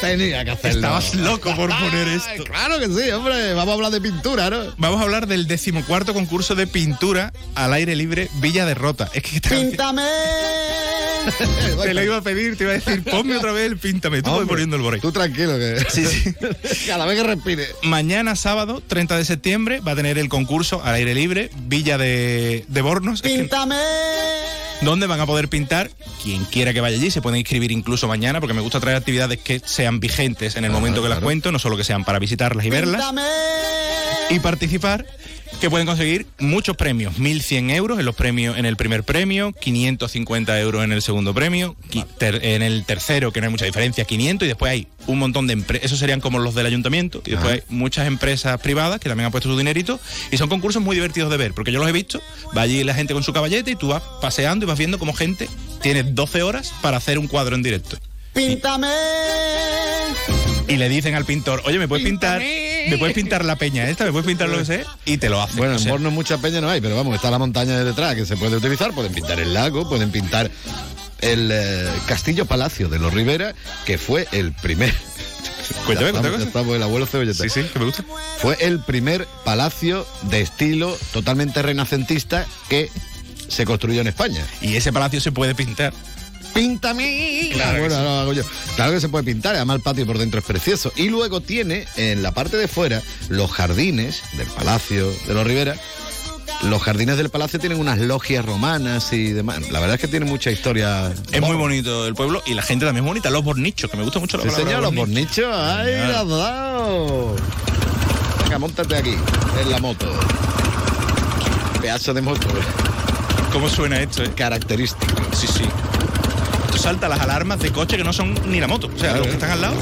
Speaker 1: Tenía que hacerlo.
Speaker 40: Estabas loco por poner esto.
Speaker 1: Claro que sí, hombre. Vamos a hablar de pintura, ¿no?
Speaker 40: Vamos a hablar del decimocuarto concurso de pintura al aire libre Villa de Rota. Es que esta
Speaker 50: Píntame.
Speaker 40: te lo iba a pedir, te iba a decir, ponme otra vez el píntame. Tú voy
Speaker 1: Hombre,
Speaker 40: poniendo el ahí.
Speaker 1: Tú tranquilo, que
Speaker 40: Sí, sí.
Speaker 1: cada vez que respire.
Speaker 40: Mañana sábado, 30 de septiembre, va a tener el concurso al aire libre Villa de, de Bornos. Es que-
Speaker 50: Píntame.
Speaker 40: Donde van a poder pintar. Quien quiera que vaya allí se pueden inscribir incluso mañana, porque me gusta traer actividades que sean vigentes en el momento que las cuento, no solo que sean para visitarlas y verlas.
Speaker 50: Píntame.
Speaker 40: y participar que pueden conseguir muchos premios. 1.100 euros en los premios en el primer premio 550 euros en el segundo premio ter- en el tercero que no hay mucha diferencia 500 y después hay un montón de empresas esos serían como los del ayuntamiento y después hay muchas empresas privadas que también han puesto su dinerito y son concursos muy divertidos de ver porque yo los he visto va allí la gente con su caballete y tú vas paseando y vas viendo como gente tiene 12 horas para hacer un cuadro en directo.
Speaker 50: Píntame.
Speaker 40: Y le dicen al pintor, oye, ¿me puedes pintar me puedes pintar la peña esta? ¿Me puedes pintar lo que sé? Y te lo hace.
Speaker 1: Bueno,
Speaker 40: O
Speaker 1: en
Speaker 40: sea,
Speaker 1: Borno mucha peña no hay, pero vamos, está la montaña de detrás que se puede utilizar. Pueden pintar el lago, pueden pintar el eh, Castillo Palacio de los Rivera, que fue el primer.
Speaker 40: Cuéntame,
Speaker 1: Ya estamos,
Speaker 40: cuéntame.
Speaker 1: ya estamos, el abuelo cebolleta.
Speaker 40: Sí, sí, que me gusta.
Speaker 1: Fue el primer palacio de estilo totalmente renacentista que se construyó en España.
Speaker 40: Y ese palacio se puede pintar.
Speaker 1: ¡Píntame!
Speaker 40: Claro
Speaker 1: bueno, lo hago yo. Claro que se puede pintar, además el patio por dentro es precioso. Y luego tiene en la parte de fuera los jardines del Palacio de los Rivera. Los jardines del palacio tienen unas logias romanas y demás. La verdad es que tiene mucha historia.
Speaker 40: Es muy bonito el pueblo y la gente también es bonita. Los bornichos, que me gusta mucho la
Speaker 1: Sí, señor, los
Speaker 40: bornicho.
Speaker 1: bornichos. ¡Ay, dado! Venga, montate aquí, en la moto. Pedazo de moto.
Speaker 40: ¿Cómo suena esto, eh?
Speaker 1: Característico.
Speaker 40: Sí, sí. Salta las alarmas de coche que no son ni la moto. O sea, los que están al lado.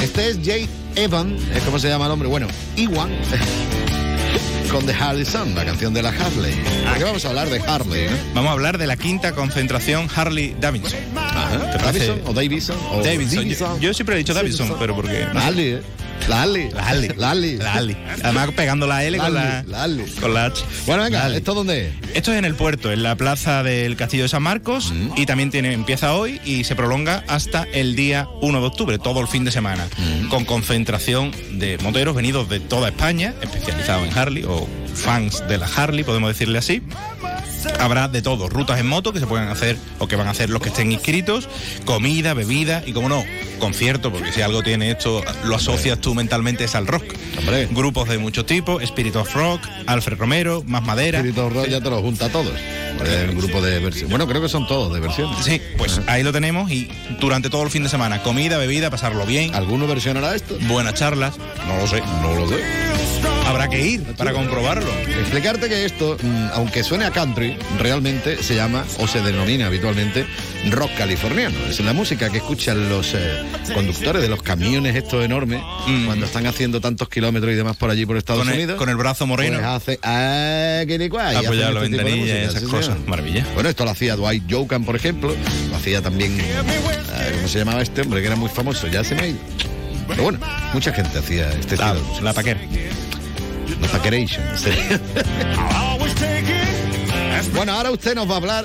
Speaker 1: Este es Jay Evan, es como se llama el hombre. Bueno, Iwan. Con The Harley Song, la canción de la Harley. Aquí vamos a hablar de Harley, ¿no?
Speaker 40: Vamos a hablar de la quinta concentración Harley Davidson.
Speaker 1: Ajá. O Davidson. O
Speaker 40: Davidson. Yo, siempre he dicho Davidson, pero porque.
Speaker 1: La Harley, ¿eh? La Harley.
Speaker 40: La Harley.
Speaker 1: La Harley.
Speaker 40: La Harley. Además pegando la L con la, con la H.
Speaker 1: Bueno, venga. ¿esto dónde es?
Speaker 40: Esto es en el puerto, en la plaza del Castillo de San Marcos y también tiene, empieza hoy y se prolonga hasta el día 1 de octubre, todo el fin de semana, con concentración de moteros venidos de toda España, especializados en Harley o fans de la Harley, podemos decirle así. Habrá de todo, rutas en moto que se pueden hacer o que van a hacer los que estén inscritos, comida, bebida y, como no, concierto, porque si algo tiene esto, lo asocias tú mentalmente es al rock.
Speaker 1: Hombre.
Speaker 40: Grupos de muchos tipos, Spirit of Rock, Alfred Romero, Más Madera.
Speaker 1: Spirit of Rock ya te lo junta a todos. Un grupo de versiones. Bueno, creo que son todos de versiones.
Speaker 40: Sí, pues ahí lo tenemos y durante todo el fin de semana, comida, bebida, pasarlo bien.
Speaker 1: ¿Alguno versionará esto?
Speaker 40: Buenas charlas, no lo sé.
Speaker 1: No lo sé.
Speaker 40: Habrá que ir para comprobarlo.
Speaker 1: Explicarte que esto, mm, aunque suene a country, realmente se llama o se denomina habitualmente rock californiano. Es la música que escuchan los eh, conductores de los camiones estos enormes cuando están haciendo tantos kilómetros y demás por allí por Estados
Speaker 40: Mm. El,
Speaker 1: Unidos.
Speaker 40: con el brazo moreno.
Speaker 1: Pues hace, ah, que
Speaker 40: Apoyar la
Speaker 1: este
Speaker 40: y esas
Speaker 1: sí,
Speaker 40: cosas.
Speaker 1: señor.
Speaker 40: Maravilla.
Speaker 1: Bueno, esto lo hacía Dwight Yoakam, por ejemplo. Lo hacía también, eh, ¿cómo se llamaba este hombre? Que era muy famoso. Ya se me ha ido. Pero bueno, mucha gente hacía este
Speaker 40: Ah,
Speaker 1: estilo música.
Speaker 40: la taquera.
Speaker 1: La Paqueration. sí. bueno, ahora usted nos va a hablar.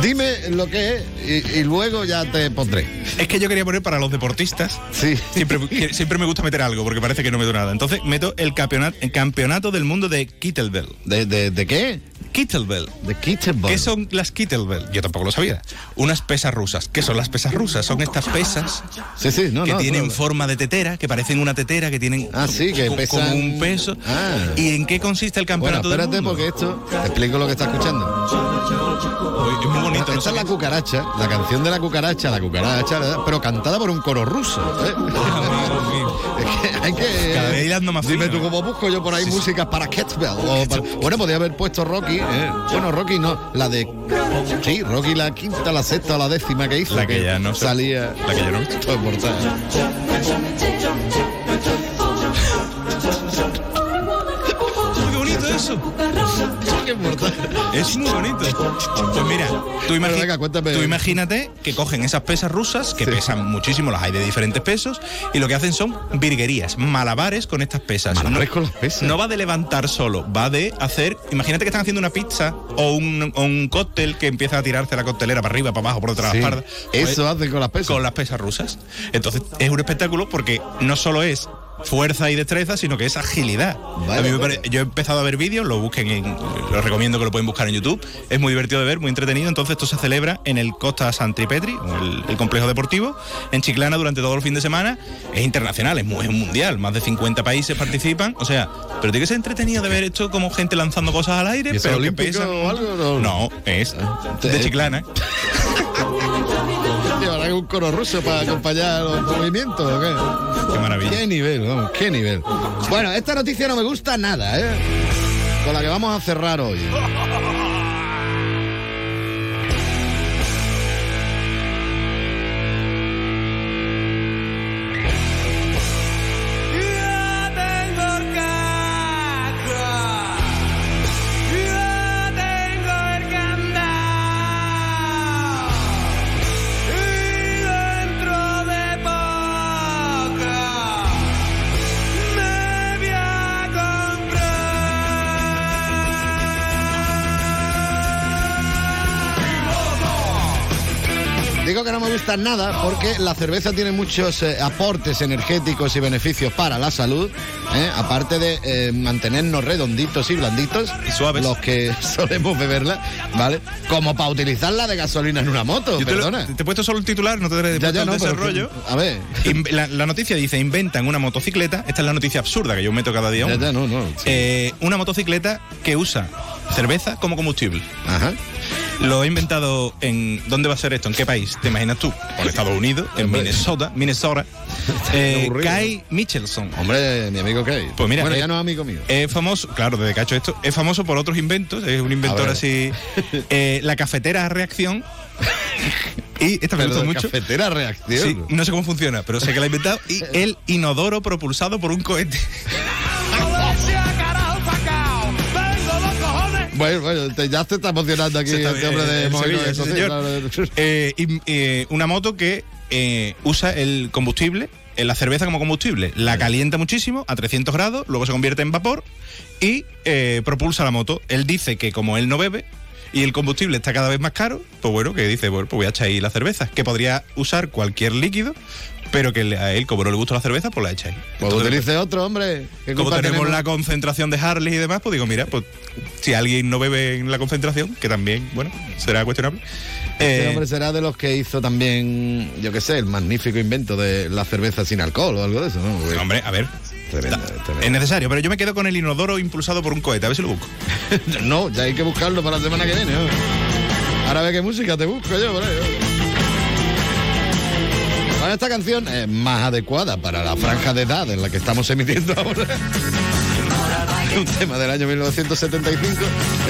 Speaker 1: Dime lo que es y, y luego ya te pondré.
Speaker 40: Es que yo quería poner para los deportistas.
Speaker 1: Sí.
Speaker 40: Siempre, me gusta meter algo porque parece que no meto nada. Entonces meto el campeonato, el campeonato del mundo de Kettlebell.
Speaker 1: ¿De, de, de qué?
Speaker 40: Kettlebell.
Speaker 1: De Kettlebell.
Speaker 40: ¿Qué son las Kettlebell? Yo tampoco lo sabía. Unas pesas rusas. ¿Qué son las pesas rusas? Son estas pesas
Speaker 1: Sí, sí, no,
Speaker 40: que
Speaker 1: no,
Speaker 40: tienen
Speaker 1: no.
Speaker 40: forma de tetera, que parecen una tetera, que tienen
Speaker 1: Ah, sí, que
Speaker 40: co-
Speaker 1: pesan-
Speaker 40: como un peso.
Speaker 1: Ah.
Speaker 40: ¿Y en qué consiste el
Speaker 1: Bueno,
Speaker 40: campeonato del
Speaker 1: espérate
Speaker 40: mundo?
Speaker 1: porque esto, te explico lo que está escuchando.
Speaker 40: Uy, es muy bonito.
Speaker 1: Esta es la cucaracha, la canción de la cucaracha, la cucaracha, ¿verdad? pero cantada por un coro ruso. ¿eh? Es que hay que.
Speaker 40: Cada vez hilando más
Speaker 1: Dime tú cómo busco yo por ahí música para Kettlebell. o para- bueno, podría haber puesto Rocky. ¿eh? Bueno, Rocky no, la de. Sí, Rocky la quinta, la sexta o la décima que hizo.
Speaker 40: La que ya no
Speaker 1: salía.
Speaker 40: La que ya no.
Speaker 1: Todo mortal.
Speaker 40: Qué bonito eso.
Speaker 1: Qué.
Speaker 40: Es muy bonito. Pues mira, tú, imagi-
Speaker 1: Pero venga, cuéntame.
Speaker 40: tú imagínate que cogen esas pesas rusas, que pesan muchísimo, las hay de diferentes pesos, y lo que hacen son virguerías, malabares con estas pesas.
Speaker 1: Malabares
Speaker 40: no,
Speaker 1: con las pesas.
Speaker 40: no va de levantar solo, va de hacer. Imagínate que están haciendo una pizza o un, o un cóctel que empieza a tirarse la coctelera para arriba, para abajo, por detrás
Speaker 1: Sí,
Speaker 40: de la espalda.
Speaker 1: Eso hacen con las pesas.
Speaker 40: con las pesas rusas. Entonces es un espectáculo porque no solo es fuerza y destreza, sino que es agilidad.
Speaker 1: Vale,
Speaker 40: A mí me
Speaker 1: vale.
Speaker 40: pare- Yo he empezado a ver vídeos, lo busquen en, lo recomiendo que lo pueden buscar en YouTube. Es muy divertido de ver, muy entretenido. Entonces esto se celebra en el Costa Santripetri, el, el complejo deportivo, en Chiclana durante todo el fin de semana. Es internacional, es, mu- es mundial, más de 50 países participan. O sea, pero tiene que ser entretenido de ver esto como gente lanzando cosas al aire,
Speaker 1: ¿Y eso
Speaker 40: pero que pesan.
Speaker 1: o algo? No.
Speaker 40: No, es de Chiclana.
Speaker 1: ¿Llevarán un coro ruso para acompañar los movimientos o qué?
Speaker 40: Qué maravilla.
Speaker 1: Qué nivel, vamos, qué nivel. Bueno, esta noticia no me gusta nada, ¿eh? Con la que vamos a cerrar hoy. Que no me gusta nada porque la cerveza tiene muchos eh, aportes energéticos y beneficios para la salud, ¿eh? aparte de eh, mantenernos redonditos y blanditos,
Speaker 40: suaves,
Speaker 1: los que solemos beberla, ¿vale? Como para utilizarla de gasolina en una moto,
Speaker 40: Yo te, lo-
Speaker 1: perdona.
Speaker 40: te he puesto solo el titular, no te he
Speaker 1: Ya,
Speaker 40: puesto
Speaker 1: ya, no, pero
Speaker 40: desarrollo.
Speaker 1: que- a ver.
Speaker 40: La, la noticia dice, inventan una motocicleta, esta es la noticia absurda que yo meto cada día.
Speaker 1: Ya,
Speaker 40: una.
Speaker 1: ya, no, no, sí.
Speaker 40: Eh, una motocicleta que usa cerveza como combustible.
Speaker 1: Ajá.
Speaker 40: Lo he inventado en... ¿Dónde va a ser esto? ¿En qué país? ¿Te imaginas tú? En Estados Unidos, en. Minnesota, Minnesota. Eh. Kai Michelson.
Speaker 1: Hombre, mi amigo Kay.
Speaker 40: Pues mira,
Speaker 1: bueno,
Speaker 40: eh,
Speaker 1: ya no es amigo mío.
Speaker 40: Es famoso, claro, desde que ha hecho esto, es famoso por otros inventos, es un inventor así. Eh, la cafetera a reacción. Y esta me gusta mucho.
Speaker 1: cafetera a reacción.
Speaker 40: Sí, no sé cómo funciona, pero sé que la ha inventado. Y el inodoro propulsado por un cohete.
Speaker 1: Bueno, bueno, te- ya se está emocionando aquí
Speaker 40: Se está-
Speaker 1: este hombre
Speaker 40: eh,
Speaker 1: de
Speaker 40: el
Speaker 1: Movimiento,
Speaker 40: Sevilla, ese
Speaker 1: sí,
Speaker 40: señor.
Speaker 1: claro.
Speaker 40: Eh, y, eh, una moto que eh, usa el combustible, eh, la cerveza como combustible, la calienta muchísimo a 300 grados, luego se convierte en vapor y eh, propulsa la moto. Él dice que como él no bebe y el combustible está cada vez más caro, pues bueno, que dice, bueno, pues voy a echar ahí la cerveza, que podría usar cualquier líquido, pero que a él, como no le gusta la cerveza, pues la echa ahí.
Speaker 1: Pues utilice otro, hombre. ¿Qué
Speaker 40: como tenemos, la concentración de Harley y demás, pues digo, mira, pues si alguien no bebe en la concentración, que también, bueno, será cuestionable.
Speaker 1: Este
Speaker 40: eh,
Speaker 1: hombre será de los que hizo también, yo qué sé, el magnífico invento de la cerveza sin alcohol o algo de eso, ¿no? Porque-
Speaker 40: hombre, a ver,
Speaker 1: Tremendo,
Speaker 40: es necesario, pero yo me quedo con el inodoro impulsado por un cohete, a ver si lo busco.
Speaker 1: no, ya hay que buscarlo para la semana que viene. ¿no? Ahora ve qué música te busco yo, por ahí, ¿no? Esta canción es más adecuada para la franja de edad en la que estamos emitiendo ahora. un tema del año 1975,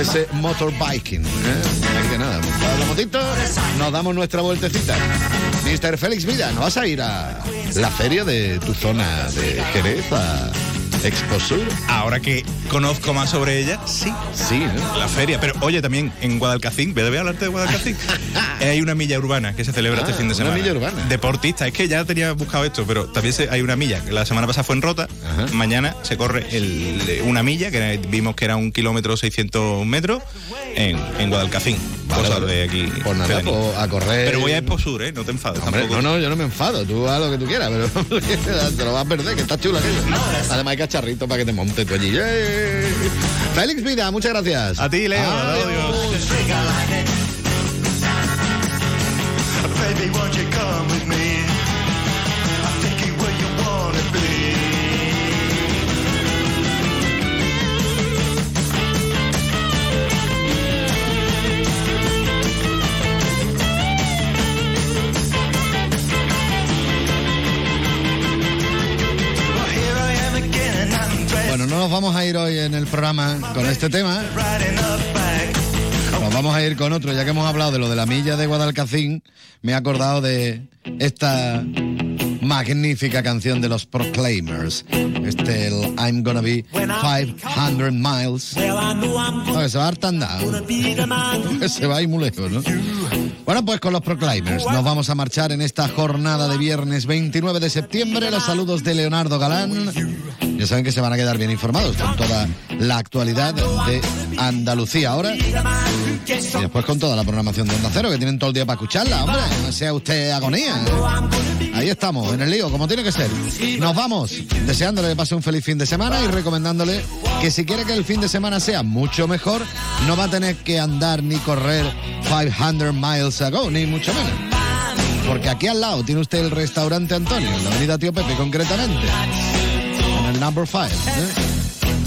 Speaker 1: ese motorbiking. ¿eh? Que nada, nos damos nuestra vueltecita. Mister Félix Vida, ¿no vas a ir a la feria de tu zona de Jerez, Exposur?
Speaker 40: Ahora que conozco más sobre ella, sí.
Speaker 1: Sí, ¿no?
Speaker 40: La feria, pero oye, también en Guadalcacín, voy a hablarte de Guadalcacín. hay una milla urbana que se celebra
Speaker 1: Ah,
Speaker 40: este fin de
Speaker 1: una
Speaker 40: semana.
Speaker 1: milla urbana.
Speaker 40: Deportista, es que ya tenía buscado esto, pero también se- hay una milla. La semana pasada fue en Rota, mañana se corre el- una milla, que vimos que era un kilómetro 600 metros, en, en Guadalcacín.
Speaker 1: Vale,
Speaker 40: Cosas de aquí.
Speaker 1: Pues nada, pues a correr.
Speaker 40: Pero voy a Exposur, ¿eh? No te enfades
Speaker 1: Hombre,
Speaker 40: tampoco.
Speaker 1: no, no, yo no me enfado. Tú haz lo que tú quieras, pero te lo vas a perder, que está chula aquello. Además hay cacharrito para que te montes tú allí. ¡Yay! Félix Vida, muchas gracias.
Speaker 40: A ti, Leo.
Speaker 1: Adiós.
Speaker 50: Baby, won't you come with me?
Speaker 1: No nos vamos a ir hoy en el programa con este tema. Nos vamos a ir con otro, ya que hemos hablado de lo de la milla de Guadalcacín, me he acordado de esta magnífica canción de los Proclaimers. Este, el I'm Gonna Be 500 Miles. No, que se va harta andar. Que se va ahí muy lejos, ¿no? Bueno, pues con los Proclaimers nos vamos a marchar en esta jornada de viernes 29 de septiembre. Los saludos de Leonardo Galán. Saben que se van a quedar bien informados con toda la actualidad de Andalucía ahora. Y después con toda la programación de Onda Cero, que tienen todo el día para escucharla, hombre. No sea usted agonía. Ahí estamos, en el lío, como tiene que ser. Nos vamos, deseándole que pase un feliz fin de semana y recomendándole que si quiere que el fin de semana sea mucho mejor, no va a tener que andar ni correr 500 miles ago, ni mucho menos. Porque aquí al lado tiene usted el restaurante Antonio, en la avenida Tío Pepe concretamente, number 5.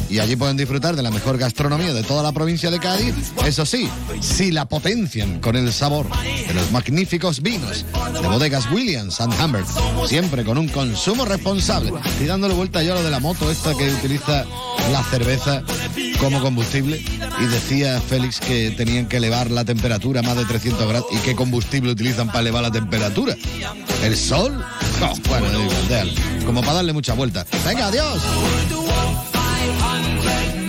Speaker 1: Y allí pueden disfrutar de la mejor gastronomía de toda la provincia de Cádiz. Eso sí, si la potencian con el sabor de los magníficos vinos de bodegas Williams and Humbert. Siempre con un consumo responsable. Y dándole vuelta yo a lo de la moto esta que utiliza la cerveza como combustible. Y decía Félix que tenían que elevar la temperatura a más de 300 grados. ¿Y qué combustible utilizan para elevar la temperatura? ¿El sol? No, bueno. Como para darle mucha vuelta. Venga, adiós.
Speaker 50: 500